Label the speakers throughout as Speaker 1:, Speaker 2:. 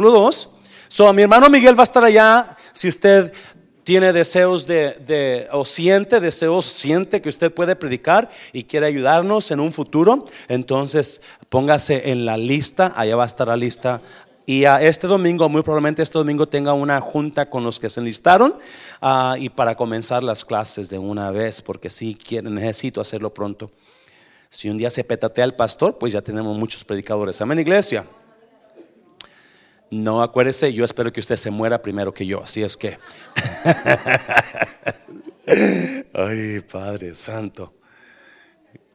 Speaker 1: 2. So, mi hermano Miguel va a estar allá. Si usted tiene deseos de, o siente deseos, siente que usted puede predicar y quiere ayudarnos en un futuro, entonces póngase en la lista, allá va a estar la lista. Y a este domingo, muy probablemente este domingo tenga una junta con los que se enlistaron uh, y para comenzar las clases de una vez, porque si quiero, necesito hacerlo pronto. Si un día se petatea el pastor, pues ya tenemos muchos predicadores. Amén, iglesia. No, acuérdese, yo espero que usted se muera primero que yo, así es que. Ay, Padre Santo.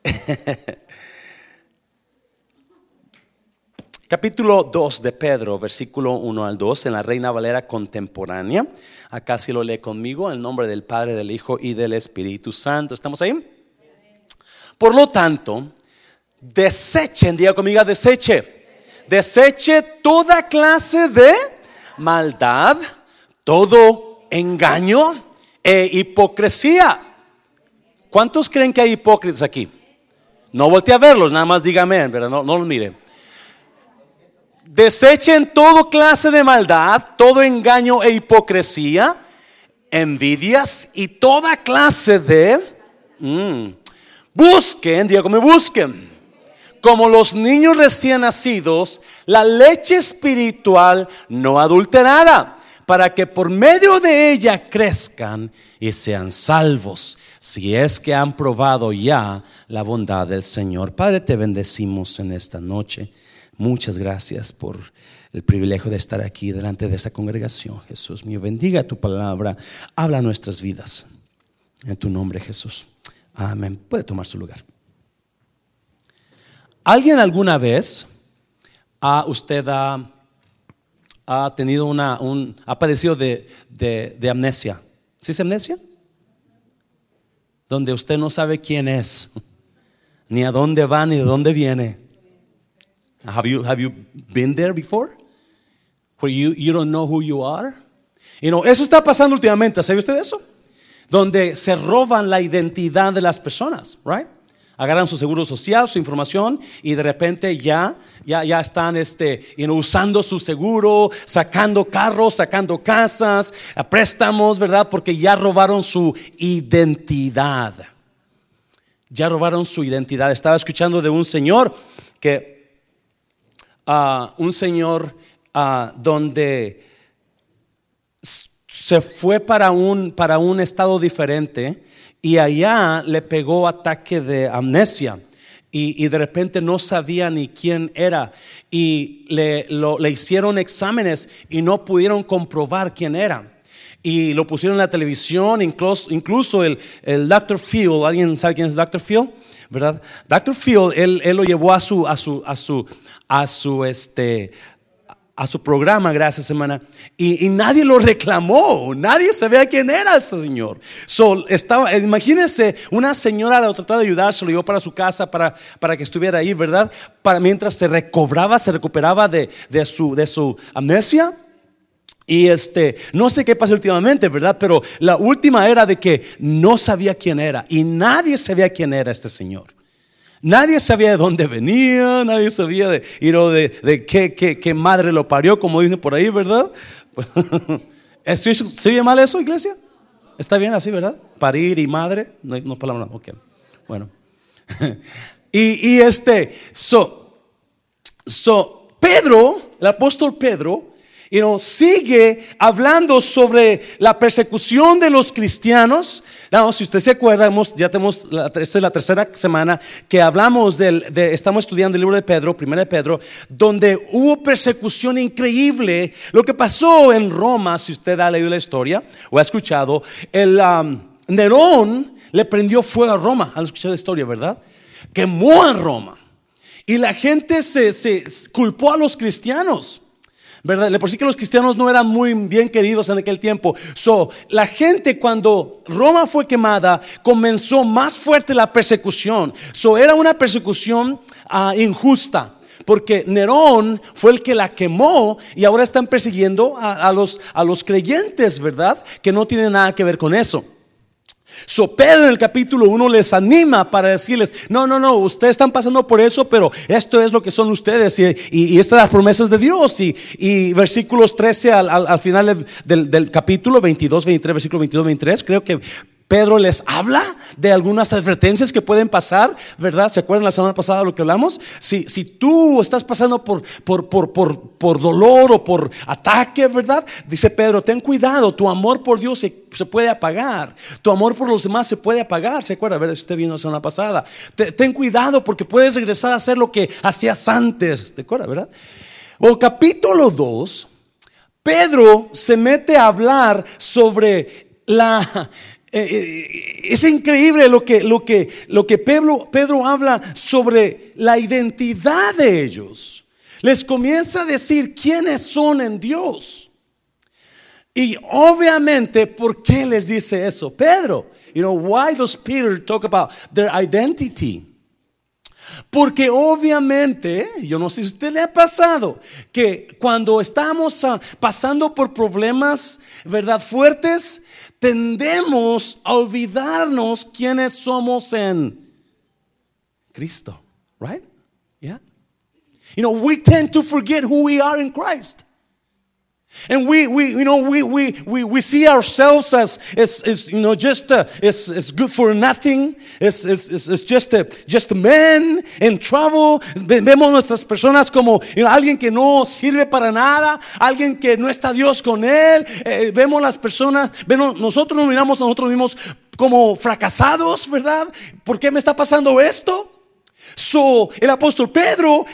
Speaker 1: Capítulo 2 de Pedro, versículo 1 al 2, en la Reina Valera contemporánea. Acá si lo lee conmigo, en nombre del Padre, del Hijo y del Espíritu Santo. ¿Estamos ahí? Por lo tanto, desechen, diga conmigo, deseche deseche toda clase de maldad, todo engaño e hipocresía. ¿Cuántos creen que hay hipócritas aquí? No voltee a verlos, nada más dígame, pero no, no los mire. Desechen toda clase de maldad, todo engaño e hipocresía, envidias y toda clase de... Mm, busquen, digo, me busquen como los niños recién nacidos, la leche espiritual no adulterada, para que por medio de ella crezcan y sean salvos, si es que han probado ya la bondad del Señor. Padre, te bendecimos en esta noche. Muchas gracias por el privilegio de estar aquí delante de esta congregación. Jesús mío, bendiga tu palabra, habla nuestras vidas. En tu nombre, Jesús. Amén. Puede tomar su lugar. ¿Alguien alguna vez ha usted ha, tenido una, un, ha padecido de, de, amnesia? ¿Sí es amnesia? Donde usted no sabe quién es, ni a dónde va, ni de dónde viene. Have you, have you been there before? Where you, you don't know who you are? You know, eso está pasando últimamente, ¿sabe usted eso? Donde se roban la identidad de las personas, right? Agarran su seguro social, su información y de repente ya, ya, ya están este, usando su seguro, sacando carros, sacando casas, préstamos, ¿verdad? Porque ya robaron su identidad. Ya robaron su identidad. Estaba escuchando de un señor que, uh, un señor uh, donde se fue para un, para un estado diferente y allá le pegó ataque de amnesia. Y, de repente no sabía ni quién era. Y le, le hicieron exámenes y no pudieron comprobar quién era y lo pusieron en la televisión, incluso, incluso el, el Dr. Phil, ¿alguien sabe quién es Dr. Phil? ¿Verdad? Dr. Phil, él, él, lo llevó a su, a su, a su, a su, este, a su programa, gracias semana, y, nadie lo reclamó, nadie sabía quién era este señor. So, estaba, imagínense, una señora lo trataba de ayudar, se lo llevó para su casa para, para que estuviera ahí, ¿verdad? Para mientras se recobraba, se recuperaba de, de, su, de su amnesia. Y este, no sé qué pasó últimamente, ¿verdad? Pero la última era de que no sabía quién era y nadie sabía quién era este señor. Nadie sabía de dónde venía, nadie sabía de, de, qué, qué, madre lo parió, como dicen por ahí, ¿verdad? ¿Se oye mal eso, iglesia? ¿Está bien así, verdad? Parir y madre, no, no palabra, ok. Bueno. y, y, este, so, so, Pedro, el apóstol Pedro, y nos sigue hablando sobre la persecución de los cristianos. No, si usted se acuerda, ya tenemos la, es la tercera semana que hablamos del, de, estamos estudiando el libro de Pedro, primero de Pedro, donde hubo persecución increíble. Lo que pasó en Roma, si usted ha leído la historia o ha escuchado, el um, Nerón le prendió fuego a Roma. Han escuchado la historia, ¿verdad? Quemó a Roma. Y la gente se, se culpó a los cristianos. ¿Verdad? Por sí que los cristianos no eran muy bien queridos en aquel tiempo. So, la gente cuando Roma fue quemada, comenzó más fuerte la persecución. So, era una persecución uh, injusta. Porque Nerón fue el que la quemó y ahora están persiguiendo a, los, a los creyentes, ¿verdad? Que no tienen nada que ver con eso. So Pedro en el capítulo 1 les anima para decirles, no, no, no, ustedes están pasando por eso, pero esto es lo que son ustedes y, y, estas son las promesas de Dios. Y, y versículos 13 al, al, al final del, del, capítulo 22, 23, versículo 22, 23, creo que Pedro les habla de algunas advertencias que pueden pasar, ¿verdad? ¿Se acuerdan la semana pasada lo que hablamos? Si, si tú estás pasando por, por, por, por, por dolor o por ataque, ¿verdad? Dice Pedro, ten cuidado, tu amor por Dios se, se puede apagar, tu amor por los demás se puede apagar, ¿se acuerda? A ver, usted vino la semana pasada. ten cuidado porque puedes regresar a hacer lo que hacías antes, ¿te acuerdas, verdad? O capítulo 2, Pedro se mete a hablar sobre la eh, eh, es increíble lo que, lo que, lo que Pedro, Pedro habla sobre la identidad de ellos. Les comienza a decir quiénes son en Dios. Y obviamente, ¿por qué les dice eso? Pedro, you know, why does Peter talk about their identity? Porque obviamente, yo no sé si a usted le ha pasado, que cuando estamos ah, pasando por problemas, ¿verdad? Fuertes, tendemos a olvidarnos quiénes somos en Cristo, right? Yeah. You know, we tend to forget who we are in Christ. And we, we you know, we, we, we, we see ourselves as, as, you know, just, uh, as, as good for nothing. Es, es, es, just, a, just a men in trouble. Vemos nuestras personas como you know, alguien que no sirve para nada, alguien que no está Dios con él. Eh, vemos las personas, vemos, nosotros nos miramos a nosotros mismos como fracasados, ¿verdad? ¿Por qué me está pasando esto? So, el apóstol Pedro,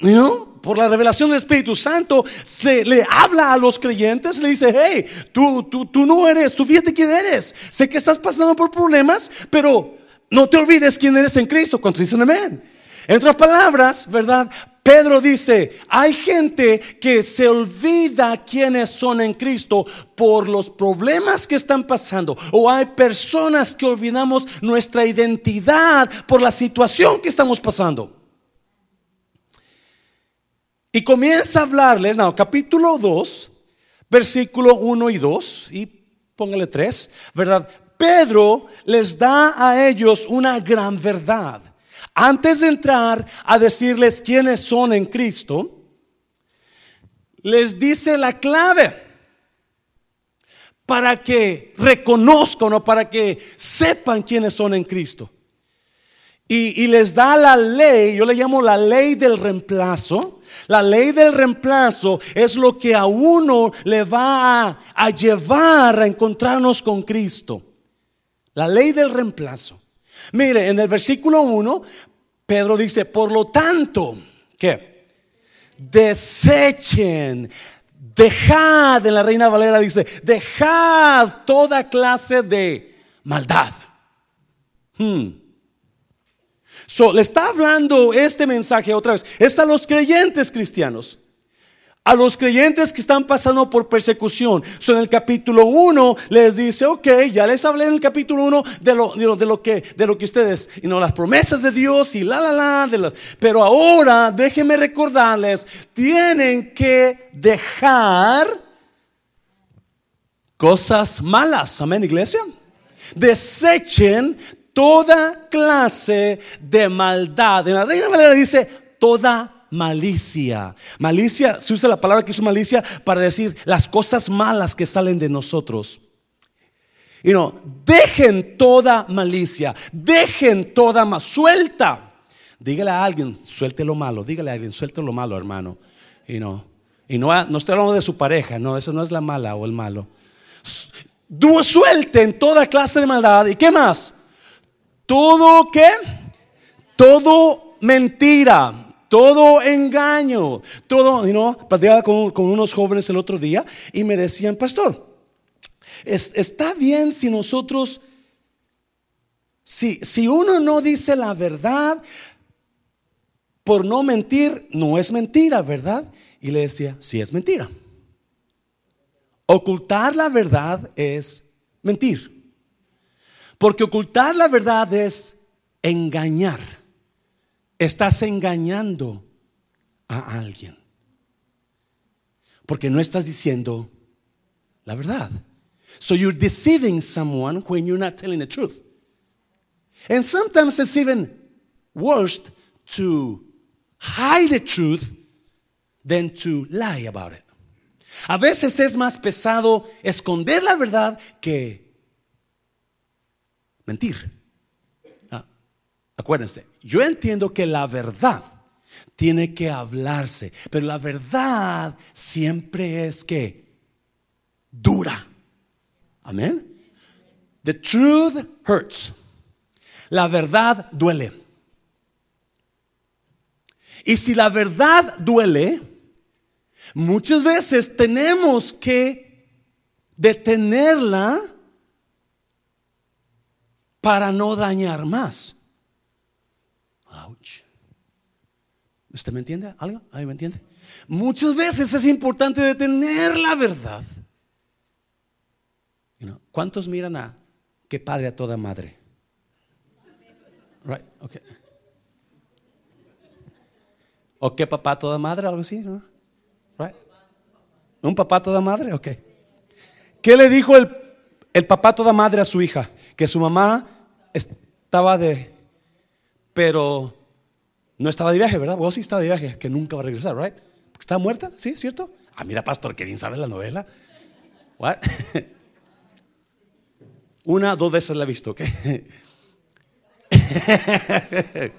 Speaker 1: you know, por la revelación del Espíritu Santo, se le habla a los creyentes, le dice, hey, tú, tú, tú no eres, tú fíjate quién eres. Sé que estás pasando por problemas, pero no te olvides quién eres en Cristo. Cuando dicen amén. En otras palabras, ¿verdad? Pedro dice, hay gente que se olvida quiénes son en Cristo por los problemas que están pasando. O hay personas que olvidamos nuestra identidad por la situación que estamos pasando. Y comienza a hablarles, no, capítulo 2, versículo 1 y 2, y póngale 3, ¿verdad? Pedro les da a ellos una gran verdad. Antes de entrar a decirles quiénes son en Cristo, les dice la clave para que reconozcan o para que sepan quiénes son en Cristo. Y, y, les da la ley, yo le llamo la ley del reemplazo, la ley del reemplazo es lo que a uno le va a, llevar a encontrarnos con Cristo. La ley del reemplazo. Mire, en el versículo 1, Pedro dice, por lo tanto, ¿qué? Desechen, dejad, en la Reina Valera dice, dejad toda clase de maldad. Hmm. So, le está hablando este mensaje otra vez. Es a los creyentes cristianos. A los creyentes que están pasando por persecución. En el capítulo 1 les dice, ok, ya les hablé en el capítulo 1 de lo, de, lo, que, de lo que ustedes, no las promesas de Dios y la, la, la, de las, pero ahora déjenme recordarles, tienen que dejar cosas malas. Amén, iglesia. Desechen toda clase de maldad. En la Reina Valera dice toda malicia. Malicia, se usa la palabra que es malicia para decir las cosas malas que salen de nosotros. Y no, dejen toda malicia, dejen toda más, suelta. Dígale a alguien, suelte lo malo, dígale a alguien, suelte lo malo, hermano. Y no, y no, no estoy hablando de su pareja, no, eso no es la mala o el malo. Suelten toda clase de maldad. ¿Y qué más? Todo qué? Todo mentira, todo engaño, todo, ¿no? Platicaba con, con, unos jóvenes el otro día y me decían, pastor, está bien si nosotros, si, si uno no dice la verdad, por no mentir, no es mentira, ¿verdad? Y le decía, sí es mentira. Ocultar la verdad es mentir. Porque ocultar la verdad es engañar. Estás engañando a alguien. Porque no estás diciendo la verdad. So you're deceiving someone when you're not telling the truth. And sometimes it's even worse to hide the truth than to lie about it. A veces es más pesado esconder la verdad que mentir. Ah, acuérdense, yo entiendo que la verdad tiene que hablarse, pero la verdad siempre es que dura. Amén. The truth hurts. La verdad duele. Y si la verdad duele, muchas veces tenemos que detenerla para no dañar más. Ouch. ¿Usted me entiende algo? ¿Alguien me entiende? Muchas veces es importante detener la verdad. ¿Cuántos miran a qué padre a toda madre? Right, okay. ¿O qué papá a toda madre? Algo así, ¿no? Right. ¿Un papá a toda madre? Ok. ¿Qué le dijo el, el papá a toda madre a su hija? Que su mamá estaba de, pero no estaba de viaje, ¿verdad? Vos sí estaba de viaje, que nunca va a regresar, ¿right? Porque estaba muerta, ¿sí? ¿Cierto? Ah, mira, pastor, que bien sabe la novela. What? Una, dos veces la he visto, ¿ok?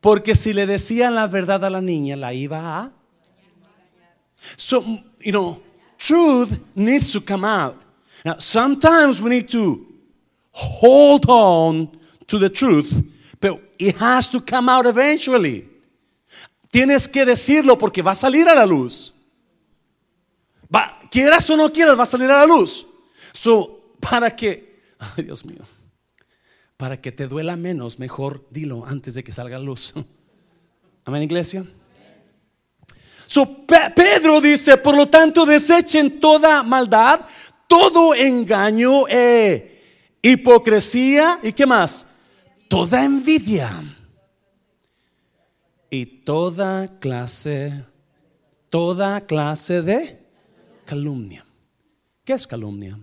Speaker 1: Porque si le decían la verdad a la niña, la iba a. So, you know, truth needs to come out. Now, sometimes we need to hold on to the truth, but it has to come out eventually. Tienes que decirlo porque va a salir a la luz. Va, quieras o no quieras, va a salir a la luz. So, para que, Dios mío, para que te duela menos, mejor dilo antes de que salga la luz. Amén, iglesia. So, Pedro dice, por lo tanto, desechen toda maldad, todo engaño, eh, hipocresía y qué más, toda envidia y toda clase, toda clase de calumnia. ¿Qué es calumnia?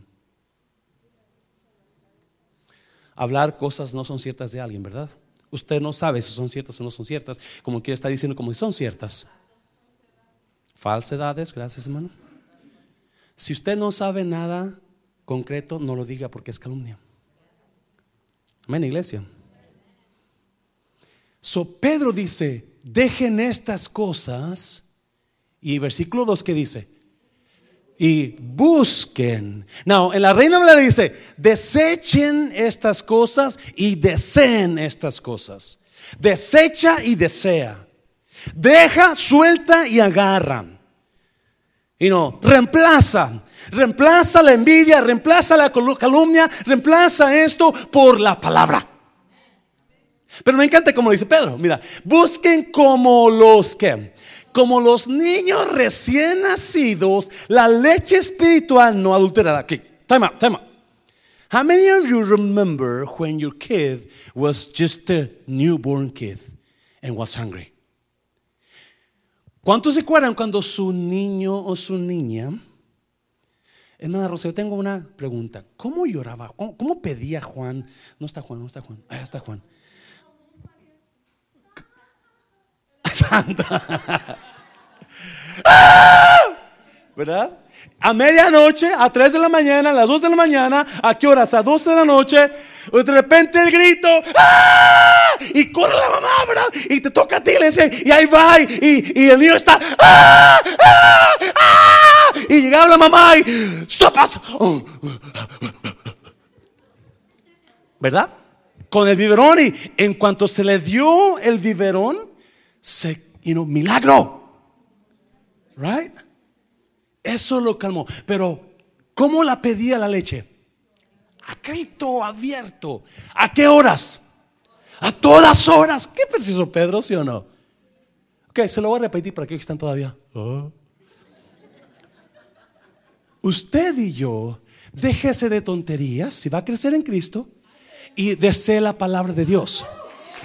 Speaker 1: Hablar cosas no son ciertas de alguien, ¿verdad? Usted no sabe si son ciertas o no son ciertas, como quiere estar diciendo como si son ciertas. Falsedades, gracias hermano. Si usted no sabe nada concreto, no lo diga porque es calumnia. Amén, iglesia. So Pedro dice, dejen estas cosas. Y versículo 2 que dice, y busquen. No, en la Reina Valera dice, desechen estas cosas y deseen estas cosas. Desecha y desea. Deja, suelta y agarra. Y no, reemplaza. Reemplaza la envidia, reemplaza la calumnia, reemplaza esto por la palabra. Pero me encanta como dice Pedro, mira, busquen como los que, como los niños recién nacidos, la leche espiritual no adulterada. Okay, time out, time out. How many of you remember when your kid was just a newborn kid and was hungry? ¿Cuántos se acuerdan cuando su niño o su niña Hermana Rosa, yo tengo una pregunta. ¿Cómo lloraba? ¿Cómo, pedía Juan? No está Juan, no está Juan. Ah, está Juan. Santa. ¿Verdad? A medianoche, a 3 de la mañana, a las 2 de la mañana, ¿a qué horas? A 12 de la noche, de repente el grito, ¡Ah! y corre la mamá, ¿verdad? Y te toca a ti, y ahí va, y, y el niño está, ¡Ah! y llegaba la mamá y, ¡sopas! ¿Verdad? Con el biberón, y en cuanto se le dio el biberón, se, you know, milagro. Right? Eso lo calmó. Pero, ¿cómo la pedía la leche? A grito abierto. ¿A qué horas? A todas horas. ¿Qué preciso Pedro, sí o no? Ok, se lo voy a repetir para que están todavía. Ah. Usted y yo, déjese de tonterías si va a crecer en Cristo y desee la palabra de Dios.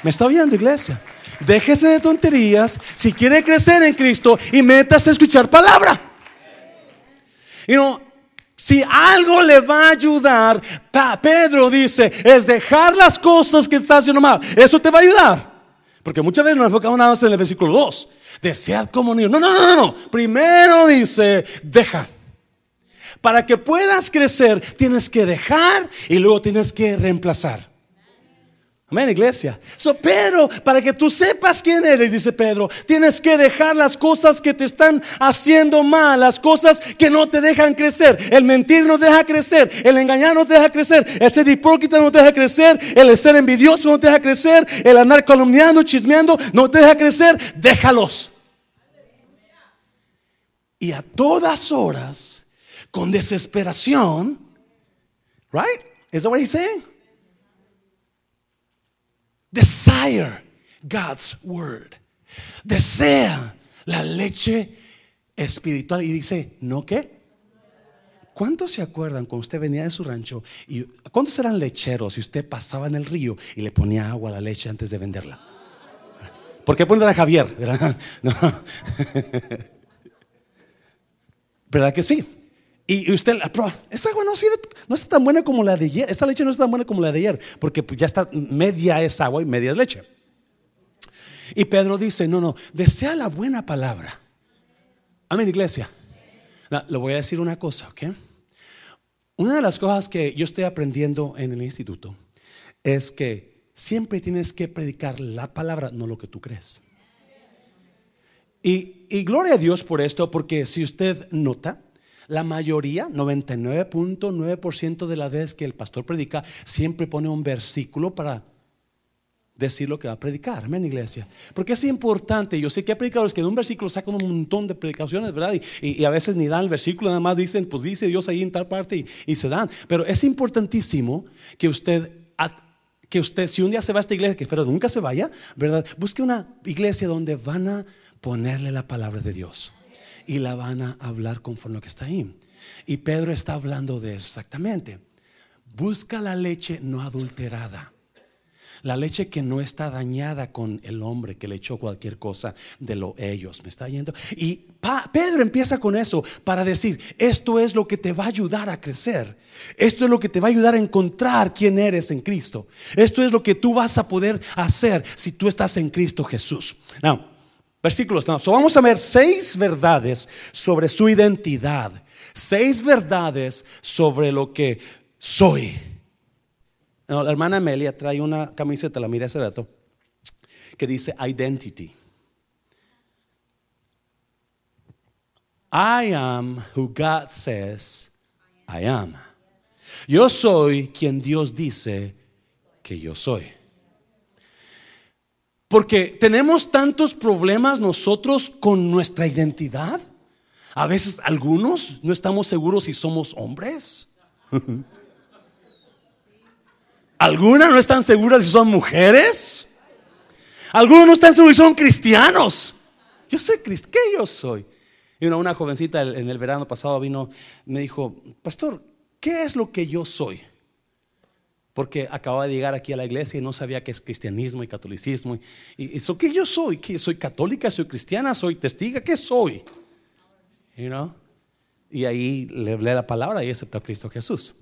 Speaker 1: ¿Me está oyendo, iglesia? Déjese de tonterías si quiere crecer en Cristo y métase a escuchar palabra. You know, Si algo le va a ayudar, Pedro dice, es dejar las cosas que está haciendo mal. Eso te va a ayudar. Porque muchas veces nos enfocamos nada más en el versículo 2. Desead como niños. No, no, no, no. Primero dice, deja. Para que puedas crecer, tienes que dejar y luego tienes que reemplazar. Amén, iglesia. So, Pedro, para que tú sepas quién eres, dice Pedro, tienes que dejar las cosas que te están haciendo mal, las cosas que no te dejan crecer. El mentir no te deja crecer, el engañar no te deja crecer, el ser hipócrita no te deja crecer, el ser envidioso no te deja crecer, el andar calumniando, chismeando no te deja crecer. Déjalos. Y a todas horas, con desesperación, right? Is that what he's saying? Desire God's word. Desea la leche espiritual. Y dice, ¿no qué? ¿Cuántos se acuerdan cuando usted venía de su rancho y cuántos eran lecheros y usted pasaba en el río y le ponía agua a la leche antes de venderla? ¿Por qué poner a Javier? ¿Verdad? ¿Verdad que sí? Y usted esta agua no, no está tan buena como la de ayer, esta leche no está tan buena como la de ayer, porque pues, ya está, media es agua y media es leche. Y Pedro dice, no, no, desea la buena palabra. Amén, iglesia. le voy a decir una cosa, ¿ok? Una de las cosas que yo estoy aprendiendo en el instituto es que siempre tienes que predicar la palabra, no lo que tú crees. Y gloria a Dios por esto, porque si usted nota, la mayoría, 99.9% de la vez que el pastor predica, siempre pone un versículo para decir lo que va a predicar. Amén, iglesia. Porque es importante. Yo sé que hay predicadores que de un versículo sacan un montón de predicaciones, ¿verdad? Y, a veces ni dan el versículo, nada más dicen, pues dice Dios ahí en tal parte y, se dan. Pero es importantísimo que usted que usted, si un día se va a esta iglesia, que espero nunca se vaya, ¿verdad? Busque una iglesia donde van a ponerle la palabra de Dios y la van a hablar conforme lo que está ahí. Y Pedro está hablando de exactamente. Busca la leche no adulterada. La leche que no está dañada con el hombre que le echó cualquier cosa de lo ellos. ¿Me está yendo? Y Pedro empieza con eso para decir, esto es lo que te va a ayudar a crecer. Esto es lo que te va a ayudar a encontrar quién eres en Cristo. Esto es lo que tú vas a poder hacer si tú estás en Cristo Jesús. Now, Versículos. No. vamos a ver seis verdades sobre su identidad. Seis verdades sobre lo que soy. la hermana Amelia trae una camiseta, la miré hace rato, que dice identity. I am who God says I am. Yo soy quien Dios dice que yo soy. Porque tenemos tantos problemas nosotros con nuestra identidad. A veces algunos no estamos seguros si somos hombres. Algunas no están seguras si son mujeres. Algunos no están seguros si son cristianos. Yo soy cristiano. ¿Qué yo soy? Y una, una jovencita en el verano pasado vino, me dijo, pastor, ¿qué es lo que yo soy? Porque acababa de llegar aquí a la iglesia y no sabía qué es cristianismo y catolicismo. Y eso qué yo soy, ¿Qué, soy católica, soy cristiana, soy testiga, ¿qué soy? You know? Y ahí le hablé la palabra y aceptó a Cristo Jesús.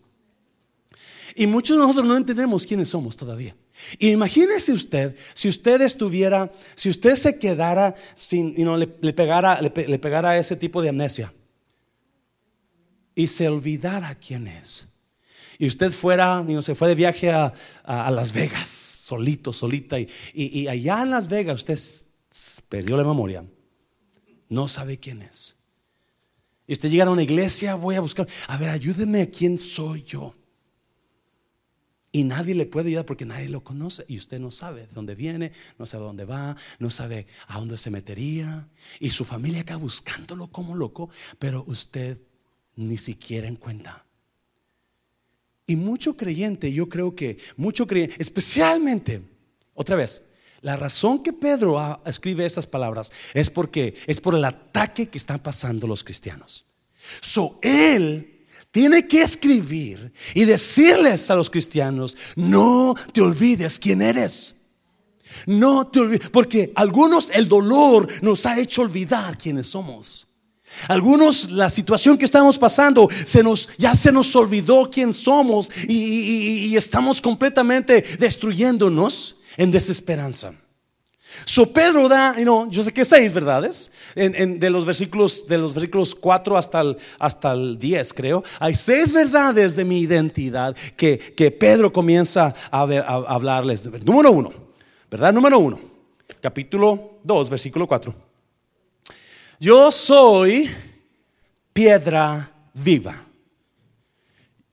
Speaker 1: Y muchos de nosotros no entendemos quiénes somos todavía. Y imagínese usted, si usted estuviera, si usted se quedara sin, y no le, pegara, le pegara ese tipo de amnesia y se olvidara quién es y usted fuera, y no se fue de viaje a, Las Vegas, solito, solita, y, allá en Las Vegas usted perdió la memoria, no sabe quién es. Y usted llega a una iglesia, voy a buscar, a ver, ayúdeme, ¿quién soy yo? Y nadie le puede ayudar porque nadie lo conoce. Y usted no sabe de dónde viene, no sabe dónde va, no sabe a dónde se metería. Y su familia acá buscándolo como loco, pero usted ni siquiera en cuenta. Y mucho creyente, yo creo que mucho creyente, especialmente, otra vez, la razón que Pedro escribe estas palabras es porque es por el ataque que están pasando los cristianos. So él tiene que escribir y decirles a los cristianos, no te olvides quién eres. No te olvides, porque algunos el dolor nos ha hecho olvidar quiénes somos. Algunos, la situación que estamos pasando, se nos, ya se nos olvidó quién somos y, estamos completamente destruyéndonos en desesperanza. So Pedro da, yo sé que seis verdades, de, los versículos, de los versículos 4 hasta el, hasta el 10 creo, hay seis verdades de mi identidad que, que Pedro comienza a, ver, a hablarles. Número uno, verdad número uno, capítulo 2, versículo 4. Yo soy piedra viva.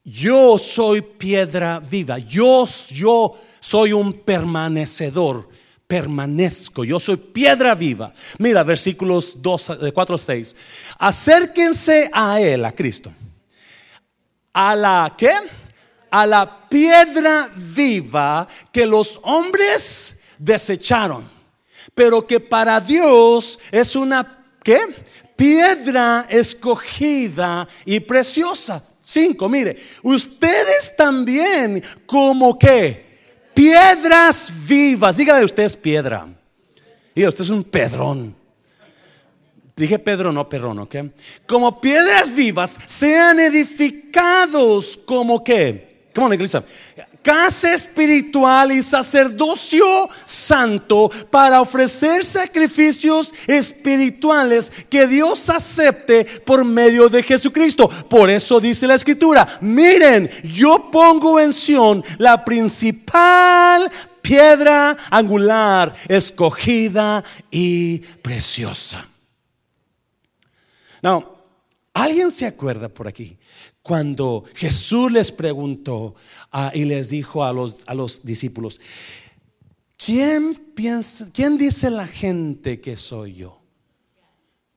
Speaker 1: Yo soy piedra viva. Yo, yo soy un permanecedor. Permanezco. Yo soy piedra viva. Mira, versículos 2, 4 a 6. Acérquense a Él, a Cristo. A la? A la piedra viva que los hombres desecharon, pero que para Dios es una ¿qué? Piedra escogida y preciosa. Cinco, mire, ustedes también como que piedras vivas. Dígale usted es piedra. Y usted es un pedrón. Dije Pedro, no perrón, ¿ok? Como piedras vivas sean edificados como que, ¿cómo iglesia? Casa espiritual y sacerdocio santo para ofrecer sacrificios espirituales que Dios acepte por medio de Jesucristo. Por eso dice la escritura, miren, yo pongo en Sion la principal piedra angular, escogida y preciosa. No, ¿alguien se acuerda por aquí? Cuando Jesús les preguntó ah, y les dijo a los, a los discípulos, ¿quién, piensa, ¿quién dice la gente que soy yo?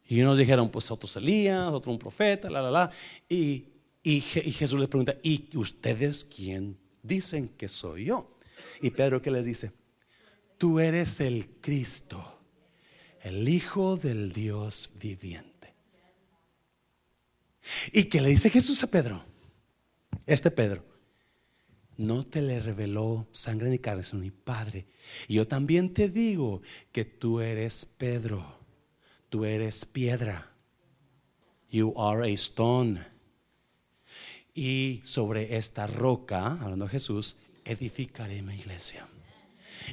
Speaker 1: Y unos dijeron, pues otros Elías, otro un profeta, la, la, la. Y, y, Jesús les pregunta, ¿y ustedes quién dicen que soy yo? Y Pedro que les dice, tú eres el Cristo, el Hijo del Dios viviente. Y que le dice Jesús a Pedro, este Pedro, no te le reveló sangre ni carne, sino mi Padre. Yo también te digo que tú eres Pedro, tú eres piedra. You are a stone. Y sobre esta roca, hablando de Jesús, edificaré mi iglesia.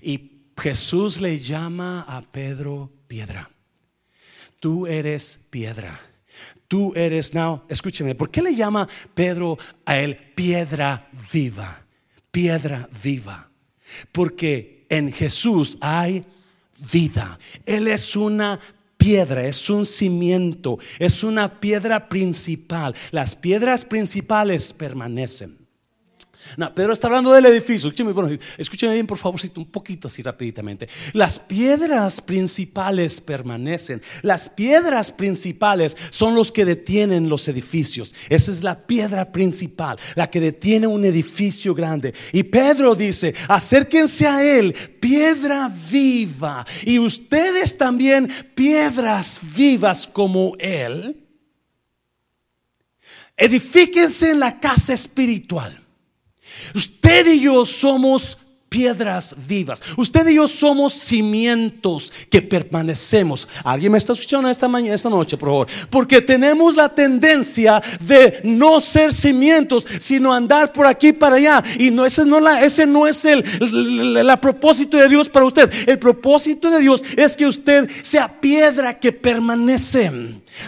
Speaker 1: Y Jesús le llama a Pedro piedra. Tú eres piedra. Tú eres, now, escúcheme, ¿por qué le llama Pedro a él piedra viva? Piedra viva. Porque en Jesús hay vida. Él es una piedra, es un cimiento, es una piedra principal. Las piedras principales permanecen. No, Pedro está hablando del edificio. Escúcheme, bien, por favor, un poquito así rápidamente. Las piedras principales permanecen. Las piedras principales son los que detienen los edificios. Esa es la piedra principal, la que detiene un edificio grande. Y Pedro dice, acérquense a él, piedra viva. Y ustedes también, piedras vivas como él. Edifíquense en la casa espiritual Usted y yo somos piedras vivas. Usted y yo somos cimientos que permanecemos. ¿Alguien me está escuchando esta mañana, esta noche, por favor? Porque tenemos la tendencia de no ser cimientos, sino andar por aquí para allá. Y no ese no la, ese no es el, el, propósito de Dios para usted. El propósito de Dios es que usted sea piedra que permanece.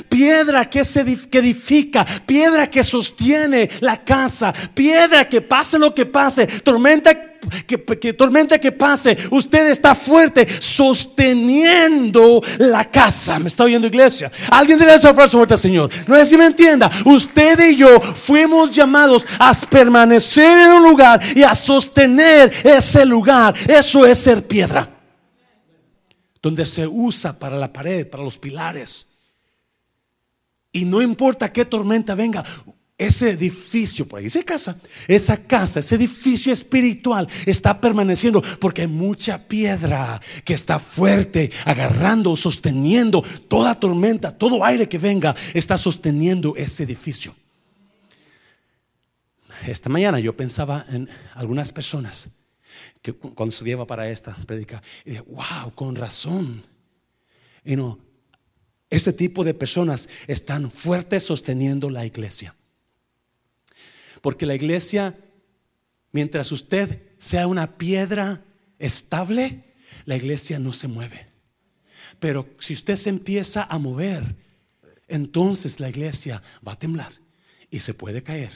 Speaker 1: Piedra que, se, edifica, piedra que sostiene la casa, piedra que pase lo que pase, tormenta que, tormenta que pase, usted está fuerte sosteniendo la casa. ¿Me está oyendo iglesia? Alguien debe esa frase fuerte, Señor. No es si me entienda. Usted y yo fuimos llamados a permanecer en un lugar y a sostener ese lugar. Eso es ser piedra. Donde se usa para la pared, para los pilares. Y no importa qué tormenta venga, ese edificio, por ahí esa casa, esa casa, ese edificio espiritual está permaneciendo porque hay mucha piedra que está fuerte, agarrando, sosteniendo toda tormenta, todo aire que venga, está sosteniendo ese edificio. Esta mañana yo pensaba en algunas personas que cuando estudiaba para esta predica, y dije, wow, con razón. Y no, Ese tipo de personas están fuertes sosteniendo la iglesia. Porque la iglesia, mientras usted sea una piedra estable, la iglesia no se mueve. Pero si usted se empieza a mover, entonces la iglesia va a temblar y se puede caer.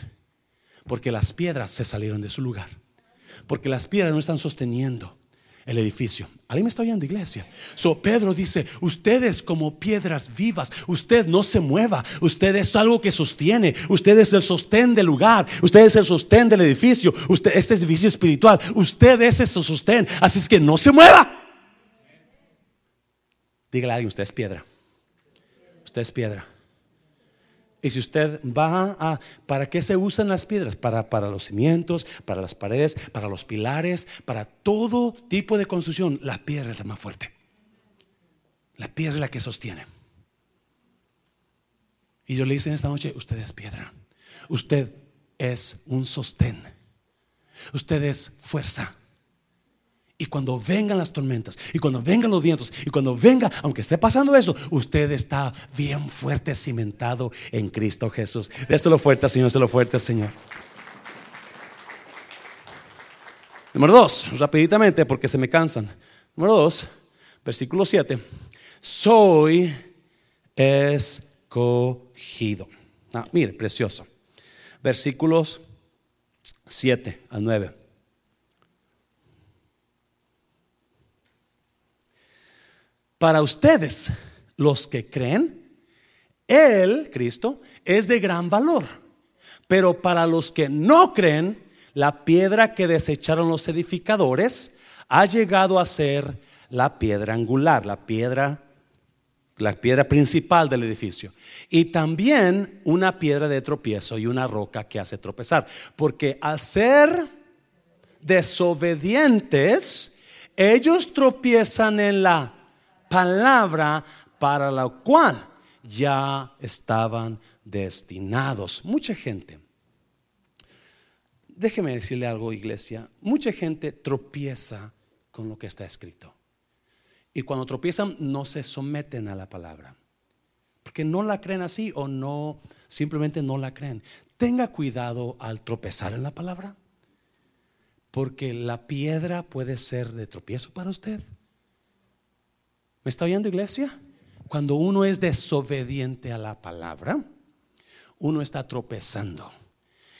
Speaker 1: Porque las piedras se salieron de su lugar. Porque las piedras no están sosteniendo el edificio. ¿Alguien me está oyendo, iglesia? So, Pedro dice, ustedes como piedras vivas, usted no se mueva, usted es algo que sostiene, usted es el sostén del lugar, usted es el sostén del edificio, usted, este edificio espiritual, usted es ese sostén, así es que no se mueva. Dígale a alguien, usted es piedra, usted es piedra. Y si usted va a, ¿para qué se usan las piedras? Para, para los cimientos, para las paredes, para los pilares, para todo tipo de construcción. La piedra es la más fuerte. La piedra es la que sostiene. Y yo le hice en esta noche, usted es piedra. Usted es un sostén. Usted es fuerza. Y cuando vengan las tormentas, y cuando vengan los vientos, y cuando venga, aunque esté pasando eso, usted está bien fuerte, cimentado en Cristo Jesús. Déselo fuerte, Señor, déselo fuerte, Señor. Número dos, rapiditamente porque se me cansan. Número dos, versículo 7. Soy escogido. Ah, mire, precioso. Versículos 7 al 9. Para ustedes, los que creen, Él, Cristo, es de gran valor. Pero para los que no creen, la piedra que desecharon los edificadores ha llegado a ser la piedra angular, la piedra la piedra principal del edificio. Y también una piedra de tropiezo y una roca que hace tropezar. Porque al ser desobedientes, ellos tropiezan en la palabra para la cual ya estaban destinados. Mucha gente, déjeme decirle algo, iglesia, mucha gente tropieza con lo que está escrito. Y cuando tropiezan no se someten a la palabra. Porque no la creen así o no, simplemente no la creen. Tenga cuidado al tropezar en la palabra. Porque la piedra puede ser de tropiezo para usted. ¿Me está oyendo iglesia? Cuando uno es desobediente a la palabra, uno está tropezando.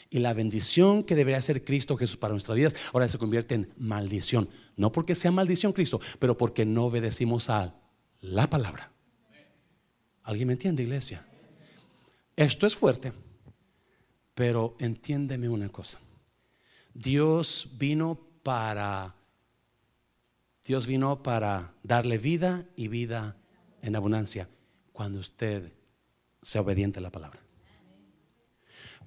Speaker 1: Y la bendición que debería ser Cristo Jesús para nuestras vidas ahora se convierte en maldición. No porque sea maldición Cristo, pero porque no obedecimos a la palabra. ¿Alguien me entiende, iglesia? Esto es fuerte, pero entiéndeme una cosa. Dios vino para Dios vino para darle vida y vida en abundancia cuando usted sea obediente a la palabra.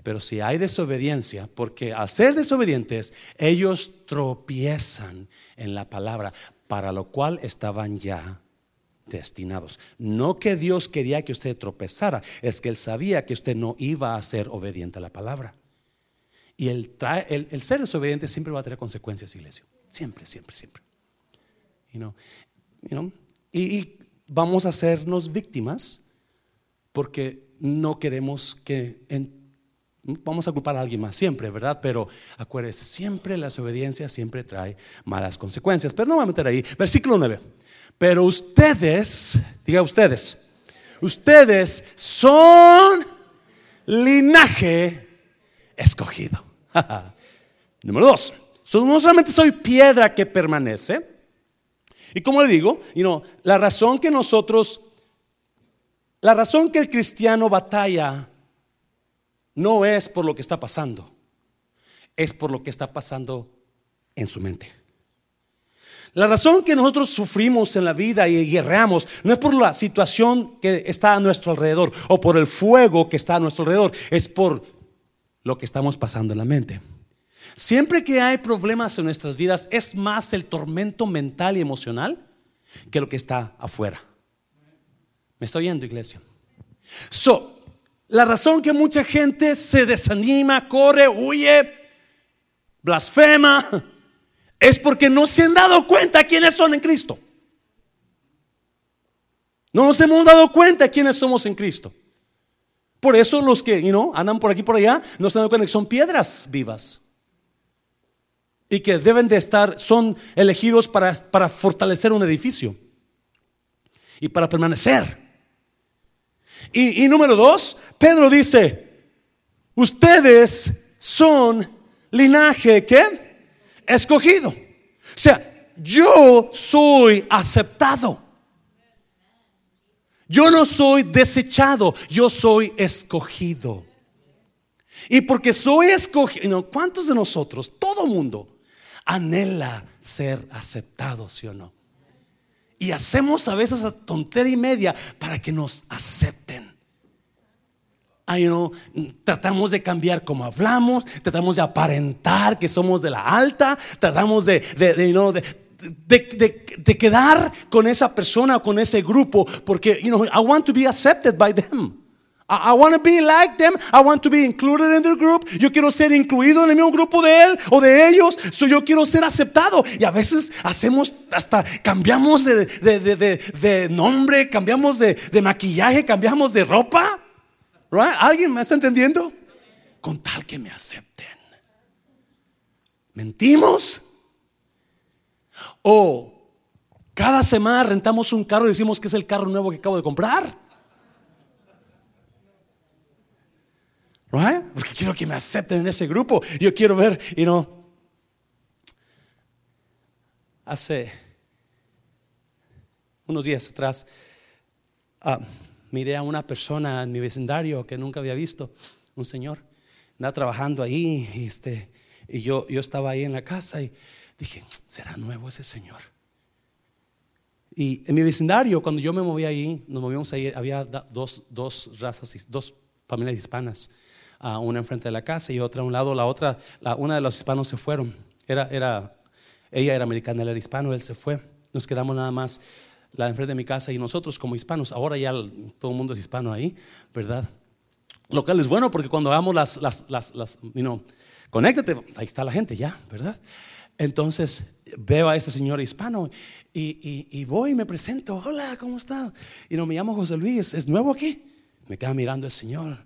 Speaker 1: Pero si hay desobediencia, porque al ser desobedientes, ellos tropiezan en la palabra, para lo cual estaban ya destinados. No que Dios quería que usted tropezara, es que Él sabía que usted no iba a ser obediente a la palabra. Y el, el ser desobediente siempre va a tener consecuencias, iglesia. Siempre, siempre, siempre y, vamos a hacernos víctimas porque no queremos que... vamos a culpar a alguien más, siempre, ¿verdad? Pero acuérdese, siempre la desobediencia siempre trae malas consecuencias. Pero no voy a meter ahí. Versículo 9. Pero ustedes, diga ustedes, ustedes son linaje escogido. Número dos, no solamente soy piedra que permanece, y como le digo, la razón que nosotros, la razón que el cristiano batalla no es por lo que está pasando, es por lo que está pasando en su mente. La razón que nosotros sufrimos en la vida y guerreamos no es por la situación que está a nuestro alrededor o por el fuego que está a nuestro alrededor, es por lo que estamos pasando en la mente. Siempre que hay problemas en nuestras vidas, es más el tormento mental y emocional que lo que está afuera. ¿Me está oyendo, iglesia? So, la razón que mucha gente se desanima, corre, huye, blasfema, es porque no se han dado cuenta quiénes son en Cristo. No nos hemos dado cuenta quiénes somos en Cristo. Por eso los que you know, andan por aquí por allá no se dan cuenta que son piedras vivas. Y que deben de estar, son elegidos para, para fortalecer un edificio. Y para permanecer. Y, y número dos, Pedro dice, ustedes son linaje que escogido. O sea, yo soy aceptado. Yo no soy desechado, yo soy escogido. Y porque soy escogido, ¿cuántos de nosotros, todo mundo, anhela ser aceptado, sí o no? Y hacemos a veces a tontería y media para que nos acepten. Ay, no, tratamos de cambiar como hablamos, tratamos de aparentar que somos de la alta, tratamos de, de, de, de de, quedar con esa persona o con ese grupo porque, you know, I want to be accepted by them. I, want to be like them. I want to be included in their group. Yo quiero ser incluido en el mismo grupo de él o de ellos. So yo quiero ser aceptado. Y a veces hacemos, hasta cambiamos de, de nombre, cambiamos de, maquillaje, cambiamos de ropa. Right? ¿Alguien me está entendiendo? Con tal que me acepten. Mentimos o cada semana rentamos un carro y decimos que es el carro nuevo que acabo de comprar. Porque quiero que me acepten en ese grupo. Yo quiero ver, you know, hace unos días atrás ah, miré a una persona en mi vecindario que nunca había visto, un señor, andaba trabajando ahí, y, este, y yo, yo estaba ahí en la casa y Dije, ¿será nuevo ese señor? Y en mi vecindario, cuando yo me moví ahí, nos movíamos ahí, había dos, dos razas, dos familias hispanas, uh, una enfrente de la casa y otra a un lado, la otra, una de los hispanos se fueron. Era, era, ella era americana, él era hispano, él se fue. Nos quedamos nada más la enfrente de mi casa y nosotros como hispanos. Ahora ya todo el mundo es hispano ahí, ¿verdad? Lo cual es bueno porque cuando hagamos las, las, las, las you know, conéctate, ahí está la gente ya, ¿verdad? Entonces veo a este señor hispano y, voy y me presento. Hola, ¿cómo está? Y no me llamo José Luis, ¿es nuevo aquí? Me queda mirando el señor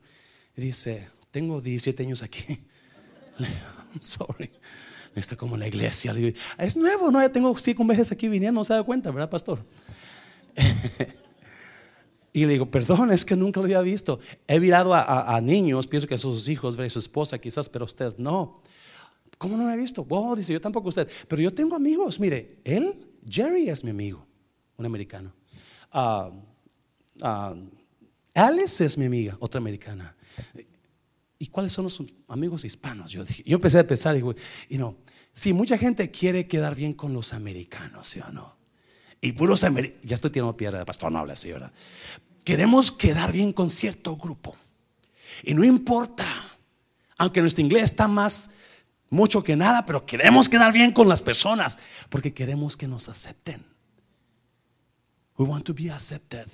Speaker 1: y dice, tengo 17 años aquí. I'm sorry. Está como la iglesia. es nuevo, no, ya tengo cinco meses aquí viniendo, no se da cuenta, ¿verdad, pastor? y le digo, perdón, es que nunca lo había visto. He mirado a, niños, pienso que son sus hijos, su esposa quizás, pero usted no. ¿Cómo no me ha visto? Oh, dice, yo tampoco usted. Pero yo tengo amigos. Mire, él, Jerry es mi amigo, un americano. Uh, Alice es mi amiga, otra americana. ¿Y cuáles son los amigos hispanos? Yo, yo empecé a pensar, digo, y no, si mucha gente quiere quedar bien con los americanos, ¿sí o no? Y puros americanos, ya estoy tirando piedra, pastor no habla así, ¿verdad? Queremos quedar bien con cierto grupo. Y no importa, aunque nuestro inglés está más mucho que nada, pero queremos quedar bien con las personas porque queremos que nos acepten. We want to be accepted.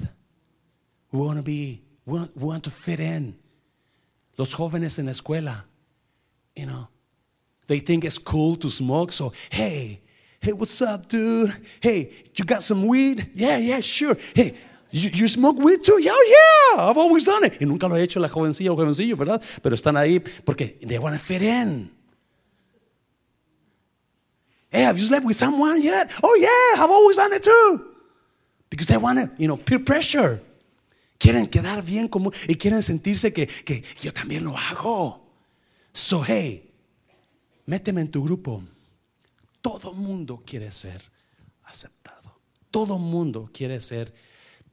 Speaker 1: We want to be, we want, to fit in. Los jóvenes en la escuela, you know, they think it's cool to smoke. So, hey, hey, what's up, dude? Hey, you got some weed? Yeah, yeah, sure. Hey, you, you smoke weed too? Yeah, yeah, I've always done it. Y nunca lo he hecho la jovencilla o jovencillo, ¿verdad? Pero están ahí porque they want to fit in. Hey, have you slept with someone yet? Oh, yeah, I've always done it too. Because they want to, you know, peer pressure. Quieren quedar bien como y quieren sentirse que, que yo también lo hago. So, hey, méteme en tu grupo. Todo mundo quiere ser aceptado. Todo mundo quiere ser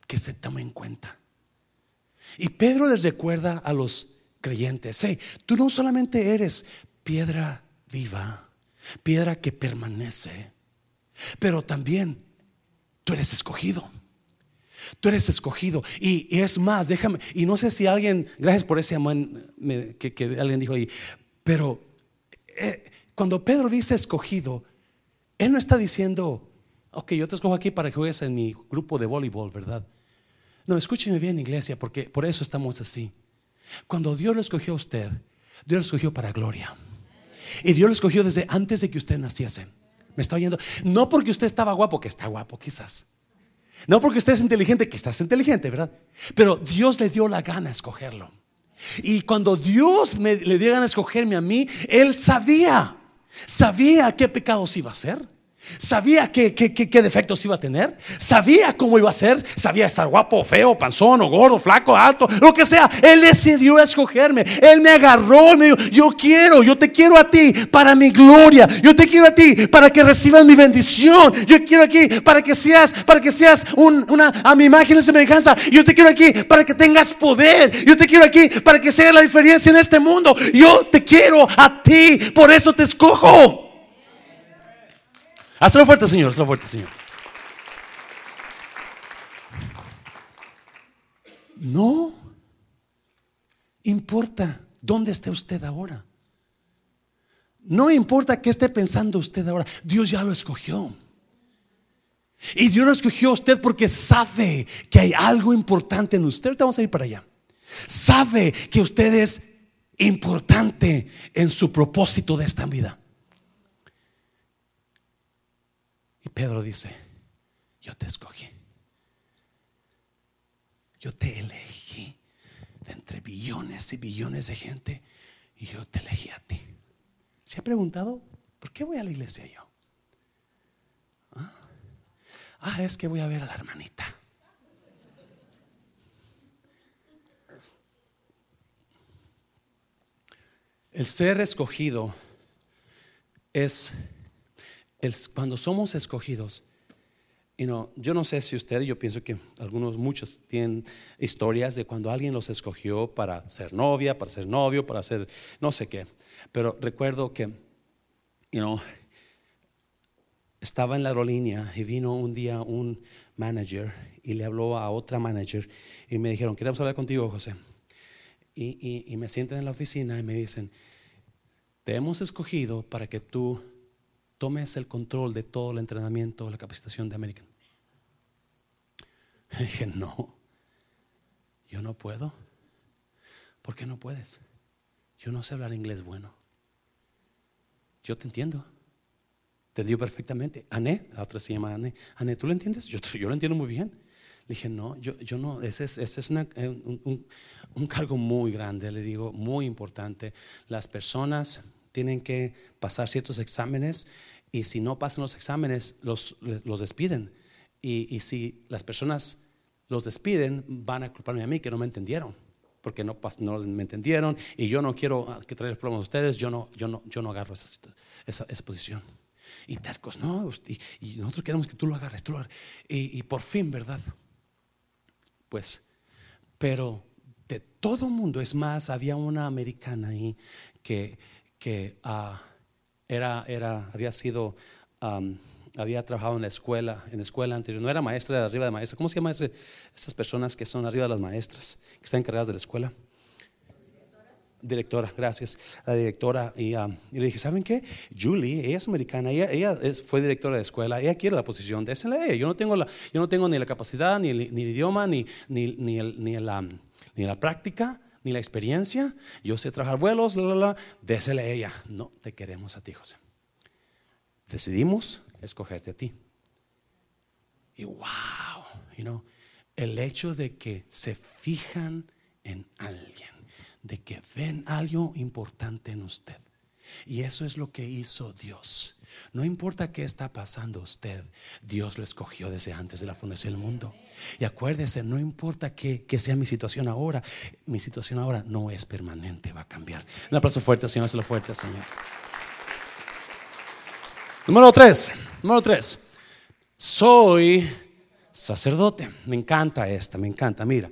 Speaker 1: que se tome en cuenta. Y Pedro les recuerda a los creyentes, hey, tú no solamente eres piedra viva, piedra que permanece. Pero también tú eres escogido. Tú eres escogido. Y, es más, déjame, y no sé si alguien, gracias por ese amor que, alguien dijo ahí, pero eh, cuando Pedro dice escogido, él no está diciendo, ok, yo te escojo aquí para que juegues en mi grupo de voleibol, ¿verdad? No, escúcheme bien, iglesia, porque por eso estamos así. Cuando Dios lo escogió a usted, Dios lo escogió para gloria. Y Dios lo escogió desde antes de que usted naciese. ¿Me está oyendo? No porque usted estaba guapo, que está guapo quizás. No porque estés inteligente, que estás inteligente, ¿verdad? Pero Dios le dio la gana escogerlo. Y cuando Dios me, le dio gana escogerme a mí, Él sabía, sabía qué pecados iba a hacer. Sabía qué, qué, defectos iba a tener. Sabía cómo iba a ser. Sabía estar guapo, feo, panzón, o gordo, flaco, alto, lo que sea. Él decidió escogerme. Él me agarró. Me dijo, yo quiero, yo te quiero a ti para mi gloria. Yo te quiero a ti para que recibas mi bendición. Yo quiero aquí para que seas, para que seas una, a mi imagen y semejanza. Yo te quiero aquí para que tengas poder. Yo te quiero aquí para que sea la diferencia en este mundo. Yo te quiero a ti. Por eso te escojo. Hazlo fuerte, Señor, hazlo fuerte, Señor. No importa dónde esté usted ahora. No importa qué esté pensando usted ahora. Dios ya lo escogió. Y Dios lo escogió a usted porque sabe que hay algo importante en usted. Ahorita vamos a ir para allá. Sabe que usted es importante en su propósito de esta vida. Pedro dice, yo te escogí. Yo te elegí de entre billones y billones de gente y yo te elegí a ti. ¿Se ha preguntado por qué voy a la iglesia yo? ¿Ah? ah, es que voy a ver a la hermanita. El ser escogido es cuando somos escogidos, yo no sé si usted, yo pienso que algunos, muchos tienen historias de cuando alguien los escogió para ser novia, para ser novio, para ser no sé qué. Pero recuerdo que, you estaba en la aerolínea y vino un día un manager y le habló a otra manager y me dijeron, queremos hablar contigo, José. Y, y me sientan en la oficina y me dicen, te hemos escogido para que tú tomes el control de todo el entrenamiento, la capacitación de American. Y dije, no, yo no puedo. ¿Por qué no puedes? Yo no sé hablar inglés bueno. Yo te entiendo. Te dio perfectamente. Ané, la otra se llama Ané. Ané, ¿tú lo entiendes? Yo, lo entiendo muy bien. Le dije, no, yo, yo no, ese es, es eh, un cargo muy grande, le digo, muy importante. Las personas tienen que pasar ciertos exámenes y si no pasan los exámenes, los, los despiden. Y, si las personas los despiden, van a culparme a mí que no me entendieron, porque no, no me entendieron y yo no quiero ah, que traigan problemas a ustedes, yo no, yo no, yo no agarro esa, esa, esa posición. Y tercos, no, y, nosotros queremos que tú lo agarres, tú lo agarres. Y, por fin, ¿verdad? Pues, pero de todo mundo, es más, había una americana ahí que, que uh, era, era, había sido, había trabajado en la escuela, en la escuela anterior, no era maestra, era arriba de maestra. ¿Cómo se llama esas personas que son arriba de las maestras, que están encargadas de la escuela? Directora, gracias. La directora, y, le dije, ¿saben qué? Julie, ella es americana, ella, ella fue directora de escuela, ella quiere la posición, désela a ella. Yo no tengo, la, yo no tengo ni la capacidad, ni el, ni el idioma, ni, ni, ni, el, ni, la, ni la práctica ni la experiencia. Yo sé trabajar vuelos, la, la, la. Désele a ella. No, te queremos a ti, José. Decidimos escogerte a ti. Y wow, you know, el hecho de que se fijan en alguien, de que ven algo importante en usted. Y eso es lo que hizo Dios. No importa qué está pasando usted, Dios lo escogió desde antes de la fundación del mundo. Y acuérdese, no importa qué, sea mi situación ahora, mi situación ahora no es permanente, va a cambiar. Un aplauso fuerte, Señor, lo fuerte, Señor. Número tres, número tres. Soy sacerdote. Me encanta esta, me encanta. Mira,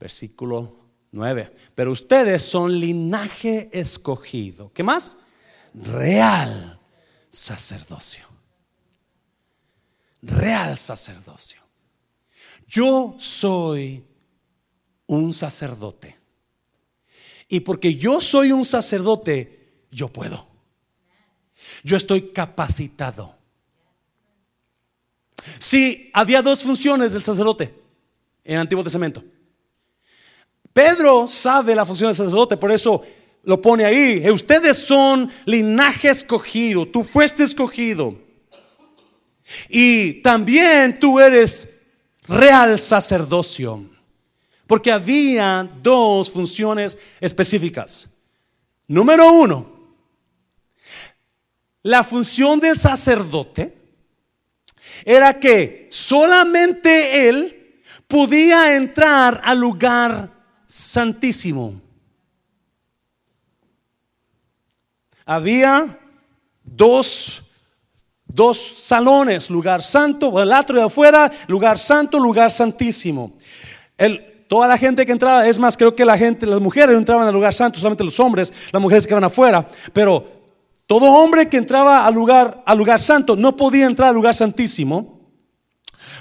Speaker 1: versículo 9. Pero ustedes son linaje escogido. ¿Qué más? Real sacerdocio. Real sacerdocio. Yo soy un sacerdote. Y porque yo soy un sacerdote, yo puedo. Yo estoy capacitado. Si había dos funciones del sacerdote en el Antiguo Testamento. Pedro sabe la función del sacerdote, por eso lo pone ahí. Ustedes son linaje escogido, tú fuiste escogido. Y también tú eres real sacerdocio. Porque había dos funciones específicas. Número uno, la función del sacerdote era que solamente él podía entrar al lugar santísimo. Había dos, dos salones, lugar santo, el atrio de afuera, lugar santo, lugar santísimo. Toda la gente que entraba, es más, creo que la gente, las mujeres entraban al lugar santo, solamente los hombres, las mujeres que van afuera, pero todo hombre que entraba al lugar, al lugar santo no podía entrar al lugar santísimo,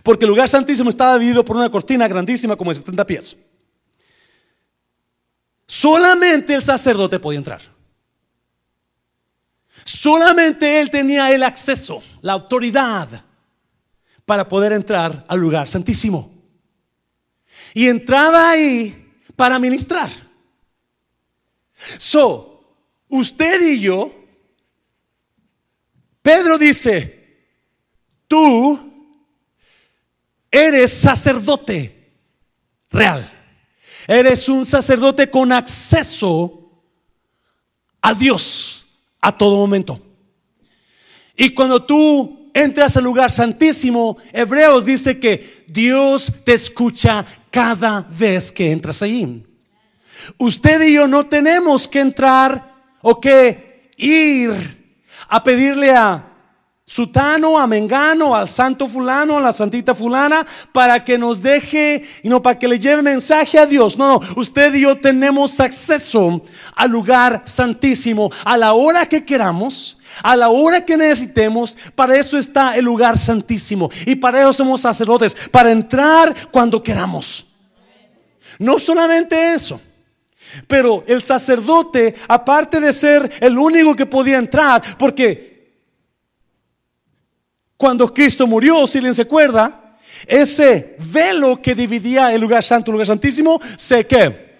Speaker 1: porque el lugar santísimo estaba dividido por una cortina grandísima como de 70 pies. Solamente el sacerdote podía entrar. Solamente él tenía el acceso, la autoridad para poder entrar al lugar santísimo. Y entraba ahí para ministrar. So, usted y yo, Pedro dice, tú eres sacerdote real. Eres un sacerdote con acceso a Dios a todo momento. Y cuando tú entras al lugar santísimo, Hebreos dice que Dios te escucha cada vez que entras allí. Usted y yo no tenemos que entrar o que ir a pedirle a sutano, a mengano, al santo fulano, a la santita fulana, para que nos deje y no para que le lleve mensaje a Dios. No, no, usted y yo tenemos acceso al lugar santísimo a la hora que queramos. A la hora que necesitemos, para eso está el lugar santísimo. Y para eso somos sacerdotes, para entrar cuando queramos. No solamente eso, pero el sacerdote, aparte de ser el único que podía entrar, porque cuando Cristo murió, si les acuerda, ese velo que dividía el lugar santo y el lugar santísimo se que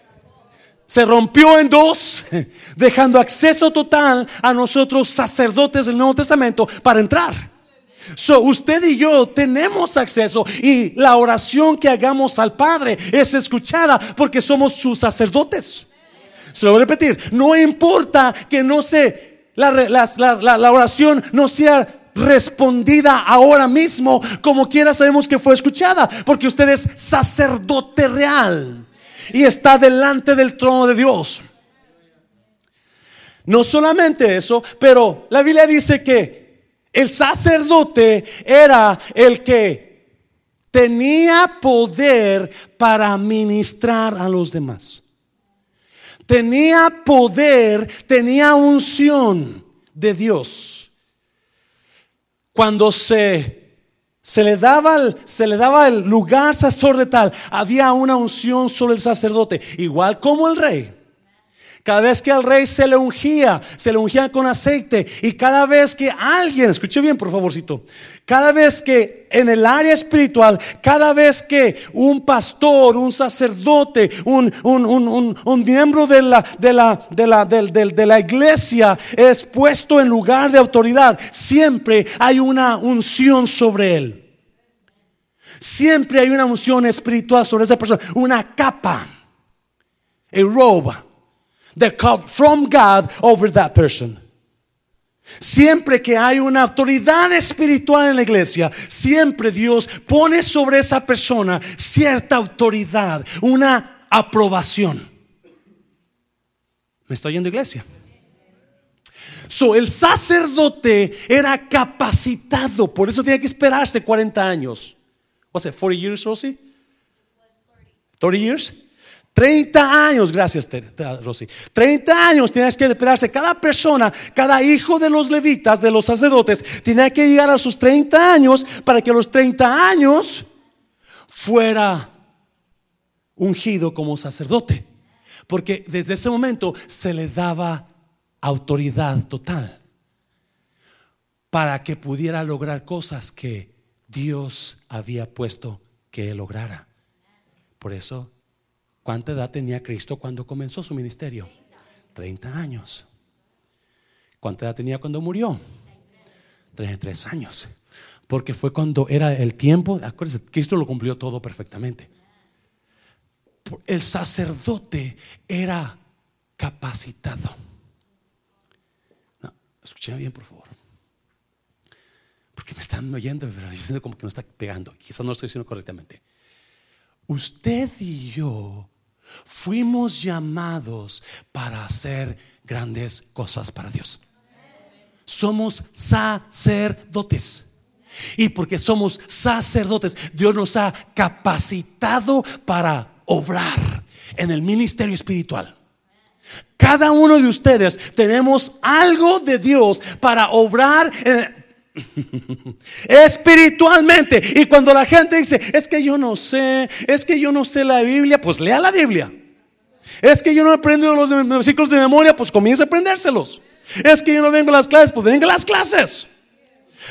Speaker 1: se rompió en dos, dejando acceso total a nosotros sacerdotes del Nuevo Testamento para entrar. So, usted y yo tenemos acceso y la oración que hagamos al Padre es escuchada porque somos sus sacerdotes. Se lo voy a repetir, no importa que no se, la, la, la oración no sea respondida ahora mismo, como quiera sabemos que fue escuchada, porque usted es sacerdote real y está delante del trono de Dios. No solamente eso, pero la Biblia dice que el sacerdote era el que tenía poder para ministrar a los demás. Tenía poder, tenía unción de Dios cuando se, se, le daba el, se le daba el lugar sacerdotal, había una unción sobre el sacerdote, igual como el rey. Cada vez que al rey se le ungía, se le ungía con aceite. Y cada vez que alguien, escuche bien por favorcito, cada vez que en el área espiritual, cada vez que un pastor, un sacerdote, un, miembro de la iglesia es puesto en lugar de autoridad, siempre hay una unción sobre él. Siempre hay una unción espiritual sobre esa persona, una capa, a robe the from God over that person. Siempre que hay una autoridad espiritual en la iglesia, siempre Dios pone sobre esa persona cierta autoridad, una aprobación. ¿Me está oyendo iglesia? So, el sacerdote era capacitado, por eso tenía que esperarse 40 años. Was it 40 years, Rosie? 30 years? 30 años, gracias Rosy. 30 años tienes que esperarse. Cada persona, cada hijo de los levitas, de los sacerdotes, tenía que llegar a sus 30 años para que a los 30 años fuera ungido como sacerdote. Porque desde ese momento se le daba autoridad total para que pudiera lograr cosas que Dios había puesto que lograra. Por eso ¿Cuánta edad tenía Cristo cuando comenzó su ministerio? 30 años. ¿Cuánta edad tenía cuando murió? 33 años. Porque fue cuando era el tiempo, acuérdense, Cristo lo cumplió todo perfectamente. El sacerdote era capacitado. No, bien, por favor. Porque me están oyendo, pero diciendo como que me está pegando. Quizás no lo estoy diciendo correctamente. Usted y yo fuimos llamados para hacer grandes cosas para Dios. Somos sacerdotes. Y porque somos sacerdotes, Dios nos ha capacitado para obrar en el ministerio espiritual. Cada uno de ustedes tenemos algo de Dios para obrar espiritualmente. Y cuando la gente dice, es que yo no sé, es que yo no sé la Biblia, pues lea la Biblia. Es que yo no he aprendido los versículos de memoria, pues comienza a aprendérselos. Es que yo no vengo a las clases, pues venga a las clases.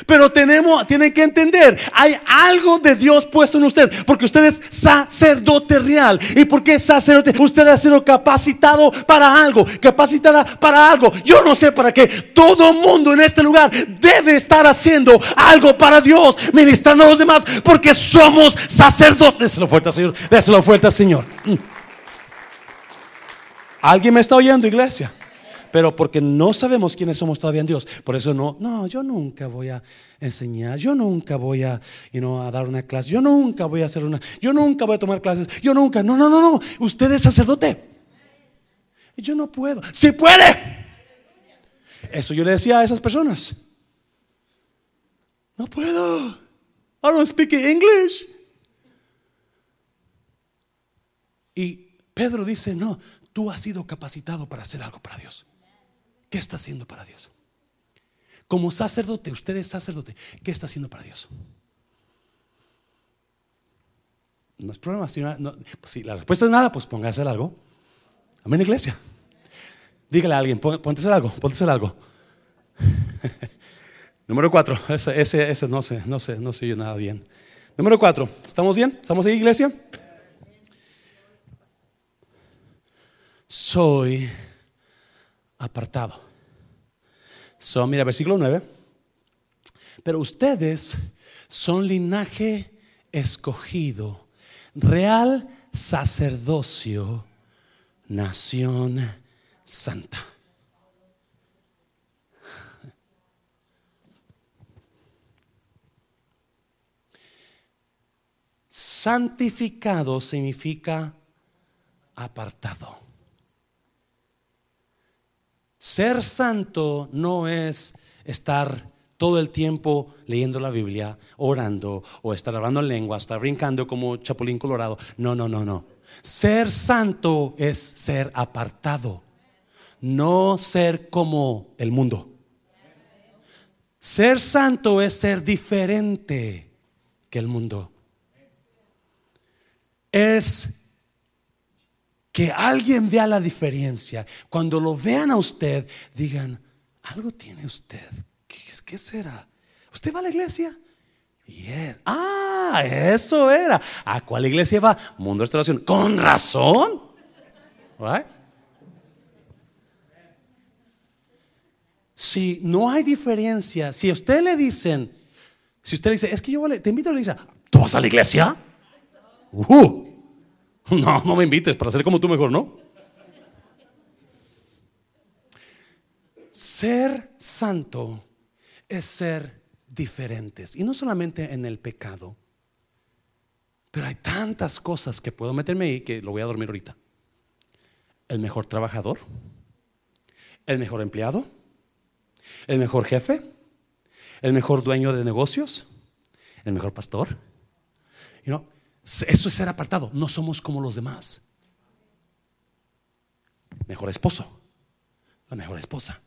Speaker 1: Pero tenemos, tienen que entender, hay algo de Dios puesto en usted, porque usted es sacerdote real. ¿Y porque sacerdote? Usted ha sido capacitado para algo, capacitada para algo. Yo no sé para qué. Todo mundo en este lugar debe estar haciendo algo para Dios, ministrando a los demás, porque somos sacerdotes. Déselo fuerte, Señor. Déselo fuerte, Señor. Mm. ¿Alguien me está oyendo, iglesia? Pero porque no sabemos quiénes somos todavía en Dios. Por eso no, no, yo nunca voy a enseñar, yo nunca voy a, a dar una clase, yo nunca voy a hacer una, yo nunca voy a tomar clases, yo nunca, no, no, no, no, usted es sacerdote. Yo no puedo, si puede. Eso yo le decía a esas personas. No puedo. I don't speak English. Y Pedro dice, no, tú has sido capacitado para hacer algo para Dios. ¿Qué está haciendo para Dios? Como sacerdote, usted es sacerdote, ¿qué está haciendo para Dios? No es problema. Si, pues la respuesta es nada, pues póngase algo. Amén, iglesia. Dígale a alguien, póntese algo, algo. Número cuatro, ese, ese, ese, no sé, no sé, no sé yo nada bien. Número cuatro, ¿estamos bien? ¿Estamos ahí, iglesia? Soy apartado. Son, mira, versículo 9. Pero ustedes son linaje escogido, real sacerdocio, nación santa. Santificado significa apartado. Ser santo no es estar todo el tiempo leyendo la Biblia, orando o estar hablando en lengua, estar brincando como chapulín colorado. No, no, no, no. Ser santo es ser apartado, no ser como el mundo. Ser santo es ser diferente que el mundo. Es que alguien vea la diferencia. Cuando lo vean a usted, digan, algo tiene usted. ¿Qué, será? ¿Usted va a la iglesia? Ah, eso era. ¿A cuál iglesia va? Mundo de Restauración. Con razón. Si no hay diferencia, si a usted le dicen, si usted dice, es que yo te invito a la iglesia, ¿tú vas a la iglesia? Uh, No, no me invites para ser como tú mejor, ¿no? Ser santo es ser diferentes. Y no solamente en el pecado. Pero hay tantas cosas que puedo meterme ahí que lo voy a dormir ahorita. El mejor trabajador. El mejor empleado. El mejor jefe. El mejor dueño de negocios. El mejor pastor. You eso es ser apartado. No somos como los demás. Mejor esposo, la mejor esposa,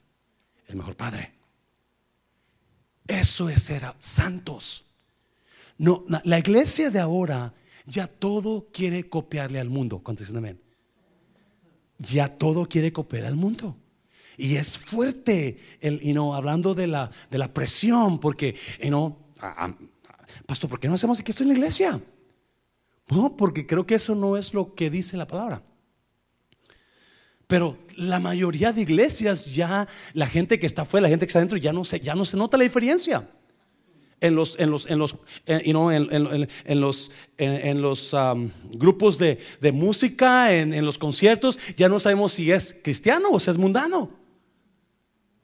Speaker 1: el mejor padre. Eso es ser santos. No, la iglesia de ahora ya todo quiere copiarle al mundo. amén? Ya todo quiere copiar al mundo. Y es fuerte, el, y no hablando de la, de la presión, porque, pastor, ¿por qué no hacemos que esto en la iglesia? No, porque creo que eso no es lo que dice la palabra. Pero la mayoría de iglesias ya, la gente que está afuera, la gente que está adentro, ya no se, ya no se nota la diferencia. en los, en los, en los, eh, you know, en, en- en los, en, en los um, grupos de, de música, en, en los conciertos, ya no sabemos si es cristiano o si es mundano.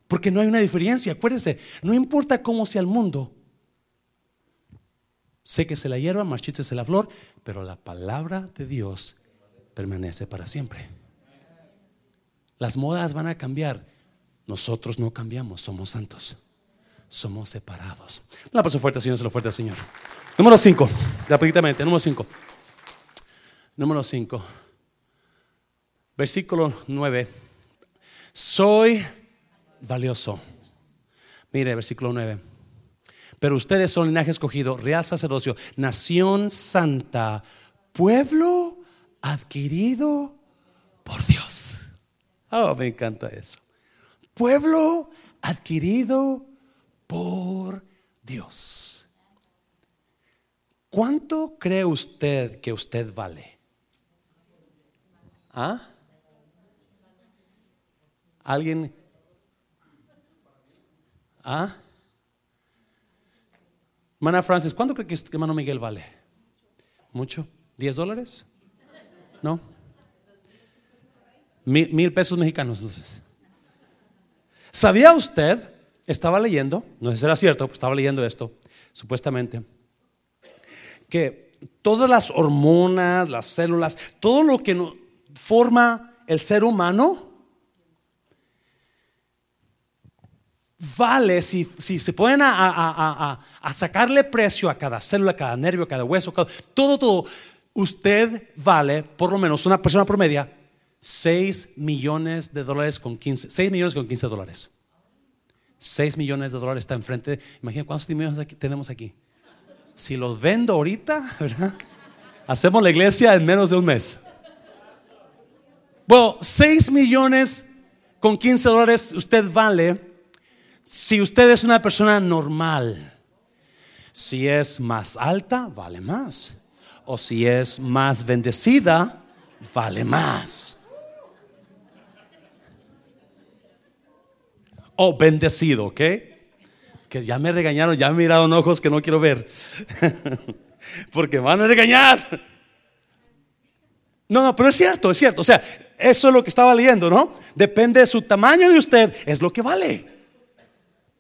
Speaker 1: Porque no hay una diferencia. Acuérdense, no importa cómo sea el mundo. Sé que se la hierba, marchítese la flor, pero la palabra de Dios permanece para siempre. Las modas van a cambiar. Nosotros no cambiamos, somos santos. Somos separados. Un aplauso fuerte, Señor, se lo fuerte Señor. Número 5, rápidamente, número 5. Número 5. Versículo 9. Soy valioso. Mire, versículo 9. Pero ustedes son linaje escogido, real sacerdocio, nación santa, pueblo adquirido por Dios. Oh, me encanta eso. Pueblo adquirido por Dios. ¿Cuánto cree usted que usted vale? ¿Ah? ¿Alguien? ¿Ah? Hermana Francis, ¿cuánto cree que este hermano Miguel vale? ¿Mucho? ¿10 dólares? ¿No? Mil, pesos mexicanos. ¿Sabía usted? Estaba leyendo, no sé si era cierto, pero estaba leyendo esto, supuestamente, que todas las hormonas, las células, todo lo que forma el ser humano, vale si, si se pueden a, a- a- a- sacarle precio a cada célula, cada nervio, cada hueso, todo, todo, usted vale, por lo menos una persona promedia, 6 millones de dólares con 15, 6 millones con 15 dólares. 6 millones de dólares está enfrente. Imagina cuántos millones tenemos aquí. Si los vendo ahorita. Hacemos la iglesia en menos de un mes. Bueno, 6 millones con 15 dólares usted vale si usted es una persona normal. Si es más alta, vale más. O si es más bendecida, vale más. O bendecido, ¿ok? Que ya me regañaron, ya me miraron ojos que no quiero ver. Porque van a regañar. No, no, pero es cierto, es cierto. O sea, eso es lo que estaba leyendo, ¿no? Depende de su tamaño de usted, es lo que vale.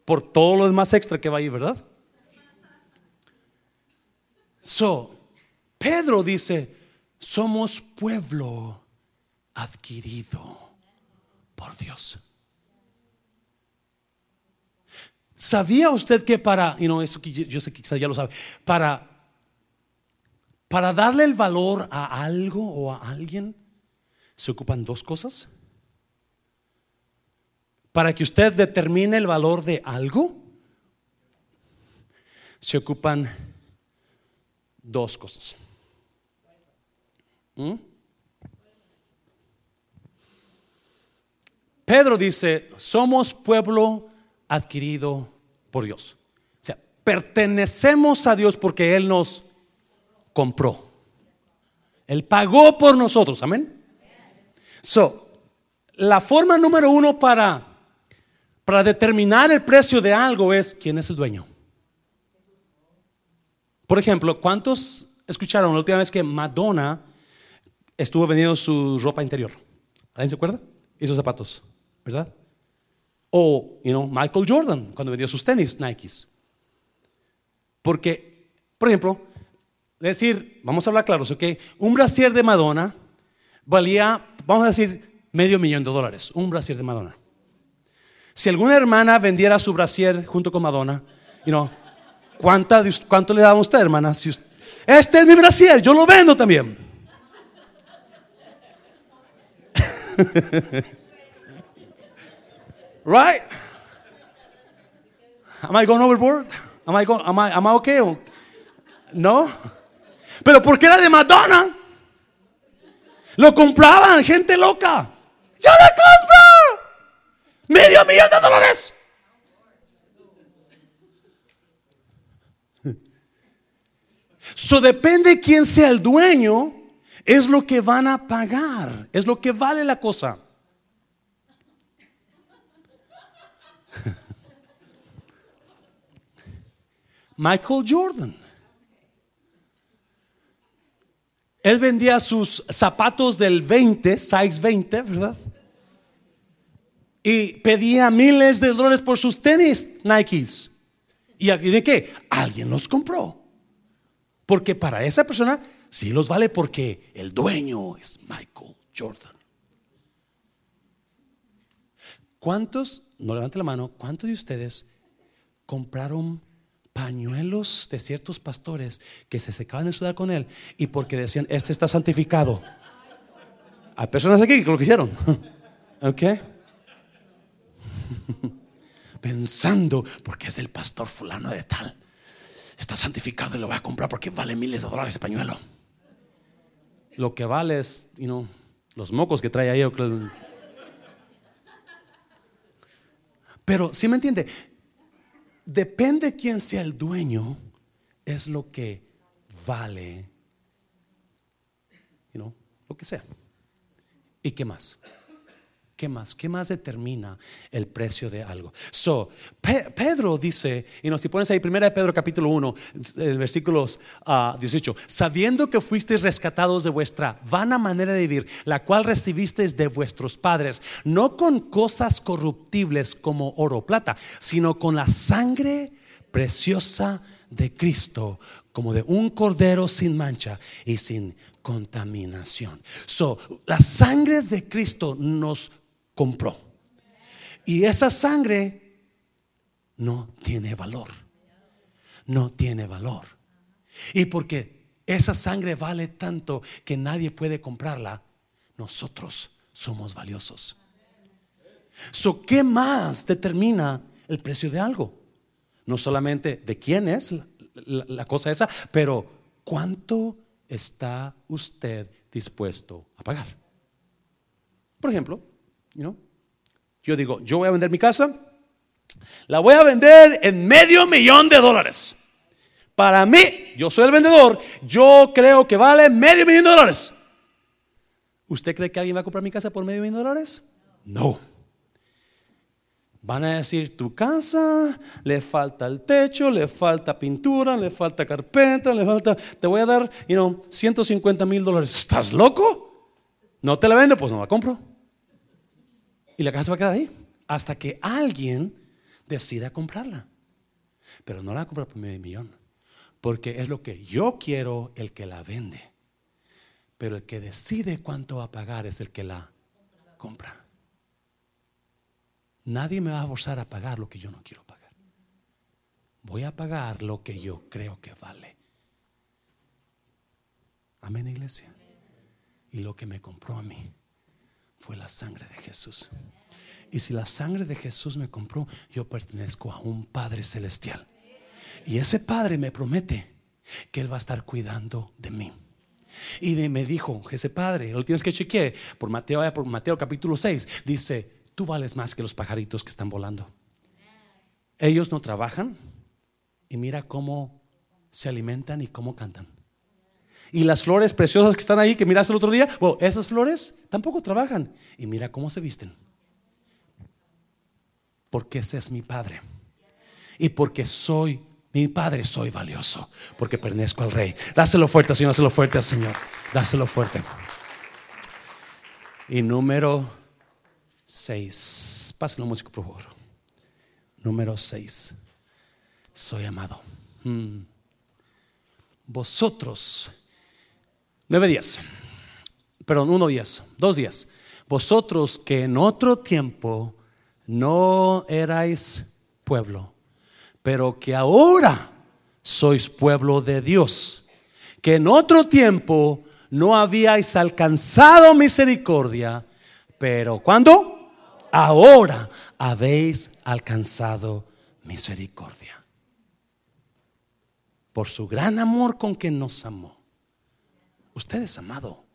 Speaker 1: Por todo lo demás extra que va ahí, ¿verdad? So, Pedro dice, somos pueblo adquirido por Dios. ¿Sabía usted que para, y no, esto yo sé que quizás ya lo sabe, para, para darle el valor a algo o a alguien, se ocupan dos cosas? Para que usted determine el valor de algo, se ocupan dos cosas. ¿Mm? Pedro dice, somos pueblo adquirido por Dios. O sea, pertenecemos a Dios porque Él nos compró. Él pagó por nosotros, amén. So, la forma número uno para, para determinar el precio de algo es quién es el dueño. Por ejemplo, ¿cuántos escucharon la última vez que Madonna estuvo vendiendo su ropa interior? ¿Alguien se acuerda? Y sus zapatos, ¿verdad? O, you know, Michael Jordan cuando vendió sus tenis Nikes. Porque, por ejemplo, decir, vamos a hablar claros, ¿ok? Un brasier de Madonna valía, vamos a decir, medio millón de dólares. Un brasier de Madonna. Si alguna hermana vendiera su brasier junto con Madonna, you know, ¿cuánta ¿cuánto le daba a usted, hermana? Si us- este es mi brasier, yo lo vendo también. Right? Am I going overboard? Am I, go- am I, am I okay? No. Pero ¿por qué era de Madonna? Lo compraban gente loca. ¡Yo la compro! Medio millón de dólares. So depende quién sea el dueño, es lo que van a pagar, es lo que vale la cosa. Michael Jordan. Él vendía sus zapatos del 20, size 20, ¿verdad? Y pedía miles de dólares por sus tenis Nikes. ¿Y de qué? Alguien los compró. Porque para esa persona sí los vale porque el dueño es Michael Jordan. ¿Cuántos, no levante la mano, cuántos de ustedes compraron pañuelos de ciertos pastores que se secaban de sudar con él y porque decían, este está santificado? Hay personas aquí que lo hicieron. ¿Ok? Pensando, porque es del pastor fulano de tal. Está santificado y lo voy a comprar porque vale miles de dólares ese pañuelo. Lo que vale es, you know, los mocos que trae ahí. Pero, si me entiende? Depende quién sea el dueño, es lo que vale, you know, lo que sea. ¿Y qué más? ¿Qué más? ¿Qué más determina el precio de algo? So, Pedro dice, y no, si pones ahí, primera de Pedro capítulo 1, versículos 18, ah, sabiendo que fuisteis rescatados de vuestra vana manera de vivir, la cual recibisteis de vuestros padres, no con cosas corruptibles como oro o plata, sino con la sangre preciosa de Cristo, como de un cordero sin mancha y sin contaminación. So, la sangre de Cristo nos compró. Y esa sangre no tiene valor. No tiene valor. Y porque esa sangre vale tanto que nadie puede comprarla, nosotros somos valiosos. So, ¿Qué más determina el precio de algo? No solamente de quién es la, cosa esa, pero cuánto está usted dispuesto a pagar. Por ejemplo, yo digo, yo voy a vender mi casa, la voy a vender en medio millón de dólares. Para mí, yo soy el vendedor, yo creo que vale medio millón de dólares. ¿Usted cree que alguien va a comprar mi casa por medio millón de dólares? No. Van a decir, tu casa, le falta el techo, le falta pintura, le falta carpeta, le falta, te voy a dar, you know, 150 mil dólares. ¿Estás loco? No te la vendo, pues no la compro. Y la casa va a quedar ahí hasta que alguien decida comprarla. Pero no la va a comprar por medio millón. Porque es lo que yo quiero el que la vende. Pero el que decide cuánto va a pagar es el que la compra. Nadie me va a forzar a pagar lo que yo no quiero pagar. Voy a pagar lo que yo creo que vale. Amén, iglesia. Y lo que me compró a mí fue la sangre de Jesús. Y si la sangre de Jesús me compró, yo pertenezco a un Padre celestial. Y ese Padre me promete que Él va a estar cuidando de mí. Y me dijo, ese Padre, lo tienes que chequear por Mateo, por Mateo capítulo 6, dice, tú vales más que los pajaritos que están volando. Ellos no trabajan y mira cómo se alimentan y cómo cantan. Y las flores preciosas que están ahí, que miraste el otro día, bueno, esas flores tampoco trabajan. Y mira cómo se visten. Porque ese es mi Padre. Y porque soy mi Padre, soy valioso. Porque pertenezco al Rey. Dáselo fuerte, Señor, dáselo fuerte al Señor. Dáselo fuerte. Y número 6. Pásenlo músico, por favor. Número 6. Soy amado. Hmm. Vosotros 9 días. Perdón, uno días, dos días. Vosotros que en otro tiempo no erais pueblo, pero que ahora sois pueblo de Dios, que en otro tiempo no habíais alcanzado misericordia, pero cuando ahora habéis alcanzado misericordia. Por su gran amor con que nos amó Usted es amado.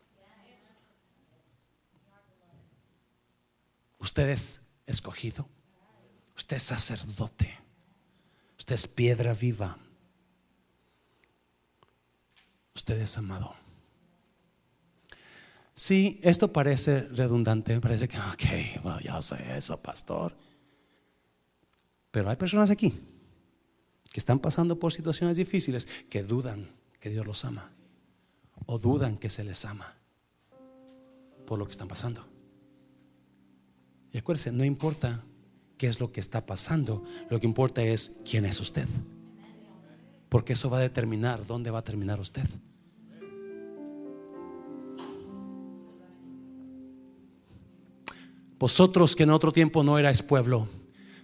Speaker 1: Usted es escogido. Usted es sacerdote. Usted es piedra viva. Usted es amado. Sí, esto parece redundante, parece que, ok, ya sé eso, pastor. Pero hay personas aquí que están pasando por situaciones difíciles, que dudan que Dios los ama o dudan que se les ama por lo que están pasando. Y acuérdense, no importa qué es lo que está pasando, lo que importa es quién es usted. Porque eso va a determinar dónde va a terminar usted. Vosotros que en otro tiempo no erais pueblo,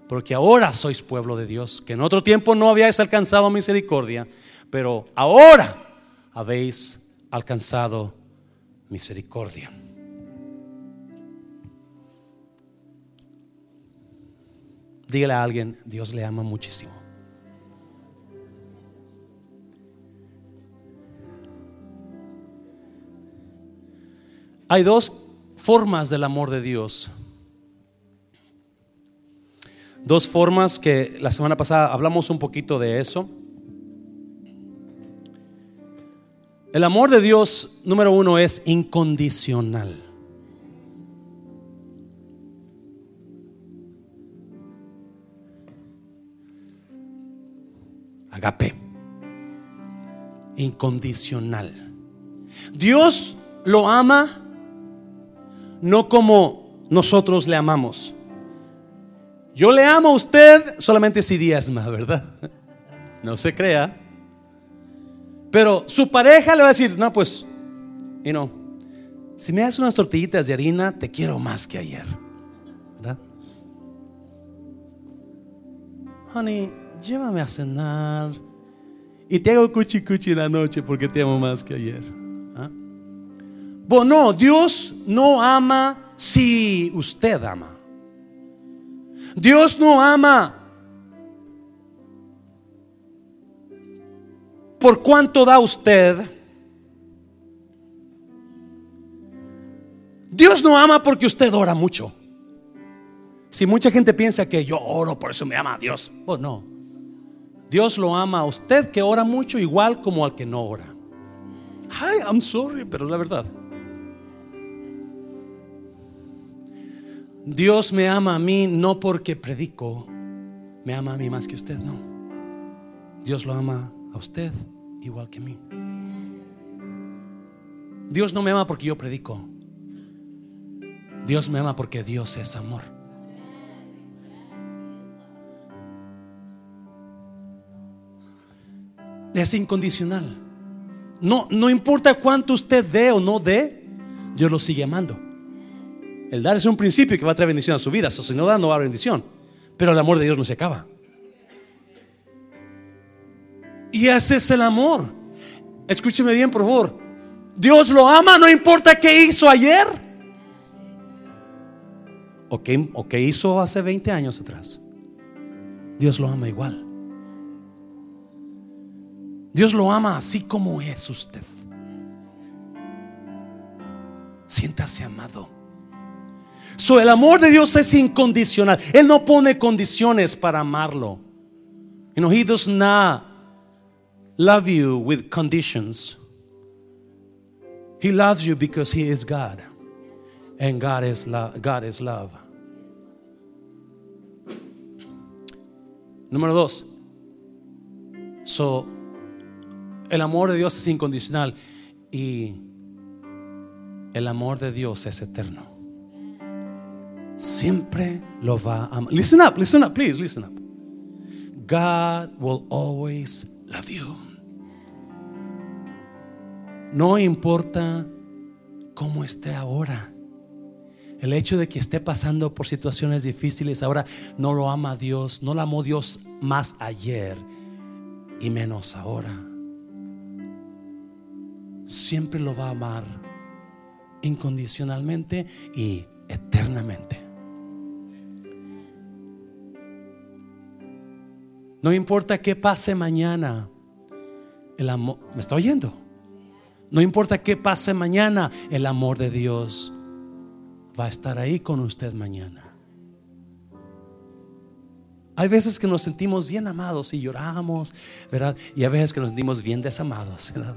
Speaker 1: porque ahora sois pueblo de Dios, que en otro tiempo no habíais alcanzado misericordia, pero ahora habéis alcanzado misericordia. Dígale a alguien, Dios le ama muchísimo. Hay dos formas del amor de Dios. Dos formas que la semana pasada hablamos un poquito de eso. El amor de Dios, número uno, es incondicional. Agape. Incondicional. Dios lo ama no como nosotros le amamos. Yo le amo a usted solamente si diezma, ¿verdad? No se crea. Pero su pareja le va a decir, no, pues, y no, si me das unas tortillitas de harina, te quiero más que ayer. Honey, llévame a cenar y te hago cuchi cuchi la noche porque te amo más que ayer. ¿Ah? Bueno, Dios no ama si usted ama. Dios no ama por cuánto da usted. Dios no ama porque usted ora mucho. Si mucha gente piensa que yo oro, por eso me ama a Dios. Oh, no. Dios lo ama a usted que ora mucho igual como al que no ora. Ay, I'm sorry, pero es la verdad. Dios me ama a mí no porque predico, me ama a mí más que usted, no. Dios lo ama a usted igual que a mí. Dios no me ama porque yo predico. Dios me ama porque Dios es amor. es incondicional. No, no importa cuánto usted dé o no dé, Dios lo sigue amando. El dar es un principio que va a traer bendición a su vida. si no da, no va a haber bendición. Pero el amor de Dios no se acaba. Y ese es el amor. Escúcheme bien, por favor. Dios lo ama, no importa qué hizo ayer. O qué, hizo hace 20 años atrás. Dios lo ama igual. Dios lo ama así como es usted. Siéntase amado. So, el amor de Dios es incondicional. Él no pone condiciones para amarlo. You know, he does not love you with conditions. He loves you because he is God. And God is love. God is love. Número dos. So el amor de Dios es incondicional y el amor de Dios es eterno. Siempre lo va a amar. Listen up, listen up, please, listen up. God will always love you. No importa cómo esté ahora. El hecho de que esté pasando por situaciones difíciles ahora no lo ama Dios, no lo amó Dios más ayer y menos ahora siempre lo va a amar incondicionalmente y eternamente. No importa qué pase mañana, el amor, ¿me está oyendo? No importa qué pase mañana, el amor de Dios va a estar ahí con usted mañana. Hay veces que nos sentimos bien amados y lloramos, ¿verdad? Y hay veces que nos sentimos bien desamados, ¿verdad?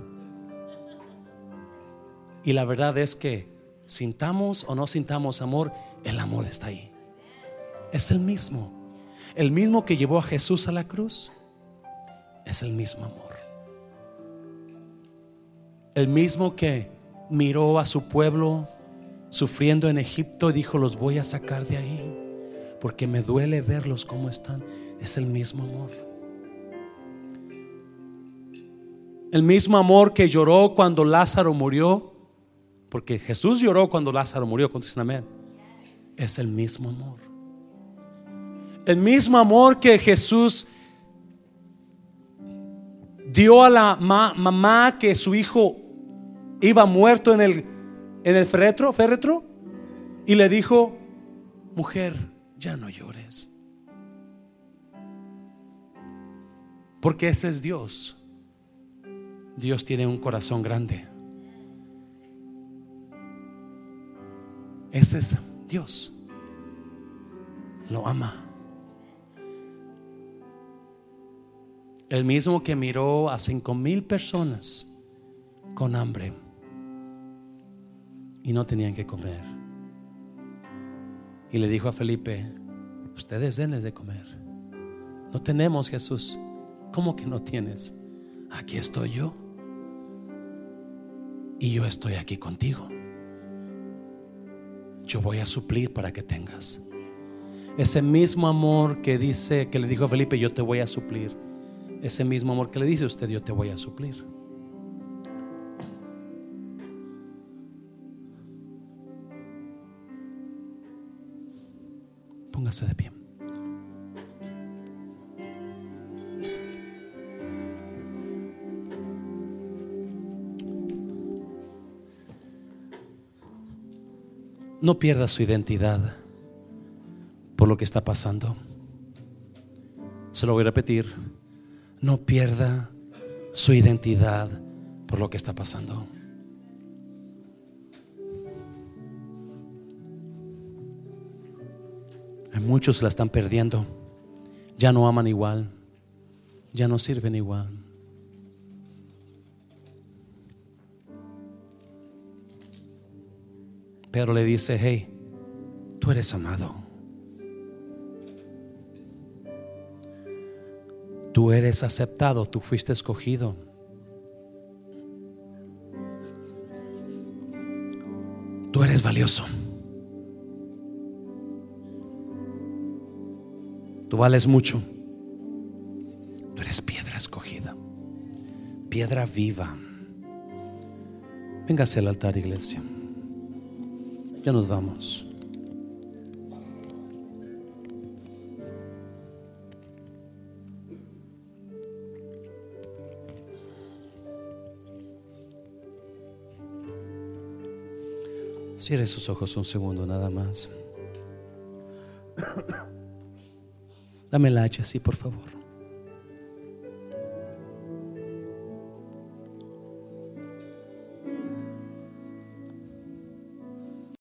Speaker 1: Y la verdad es que sintamos o no sintamos amor, el amor está ahí. Es el mismo. El mismo que llevó a Jesús a la cruz. es el mismo amor. El mismo que miró a su pueblo sufriendo en Egipto y dijo, los voy a sacar de ahí, porque me duele verlos como están. Es el mismo amor. El mismo amor que lloró cuando Lázaro murió, porque Jesús lloró cuando Lázaro murió, dicen amén. Es el mismo amor. El mismo amor que Jesús dio a la mamá que su hijo iba muerto en el, en el féretro, féretro y le dijo, mujer, ya no llores. Porque ese es Dios. Dios tiene un corazón grande. Ese es Dios. Lo ama. El mismo que miró a cinco mil personas con hambre y no tenían que comer. Y le dijo a Felipe, ustedes denles de comer. No tenemos Jesús. ¿Cómo que no tienes? Aquí estoy yo. Y yo estoy aquí contigo. Yo voy a suplir para que tengas. Ese mismo amor que dice, que le dijo a Felipe, yo te voy a suplir. Ese mismo amor que le dice usted, yo te voy a suplir. De pie. No pierda su identidad por lo que está pasando. Se lo voy a repetir. No pierda su identidad por lo que está pasando. Muchos la están perdiendo. Ya no aman igual. Ya no sirven igual. Pero le dice, hey, tú eres amado. Tú eres aceptado, tú fuiste escogido. Tú eres valioso. Tú vales mucho. Tú eres piedra escogida. Piedra viva. Véngase al altar, iglesia. Ya nos vamos. Cierre sus ojos un segundo nada más. Dame la hacha así, por favor.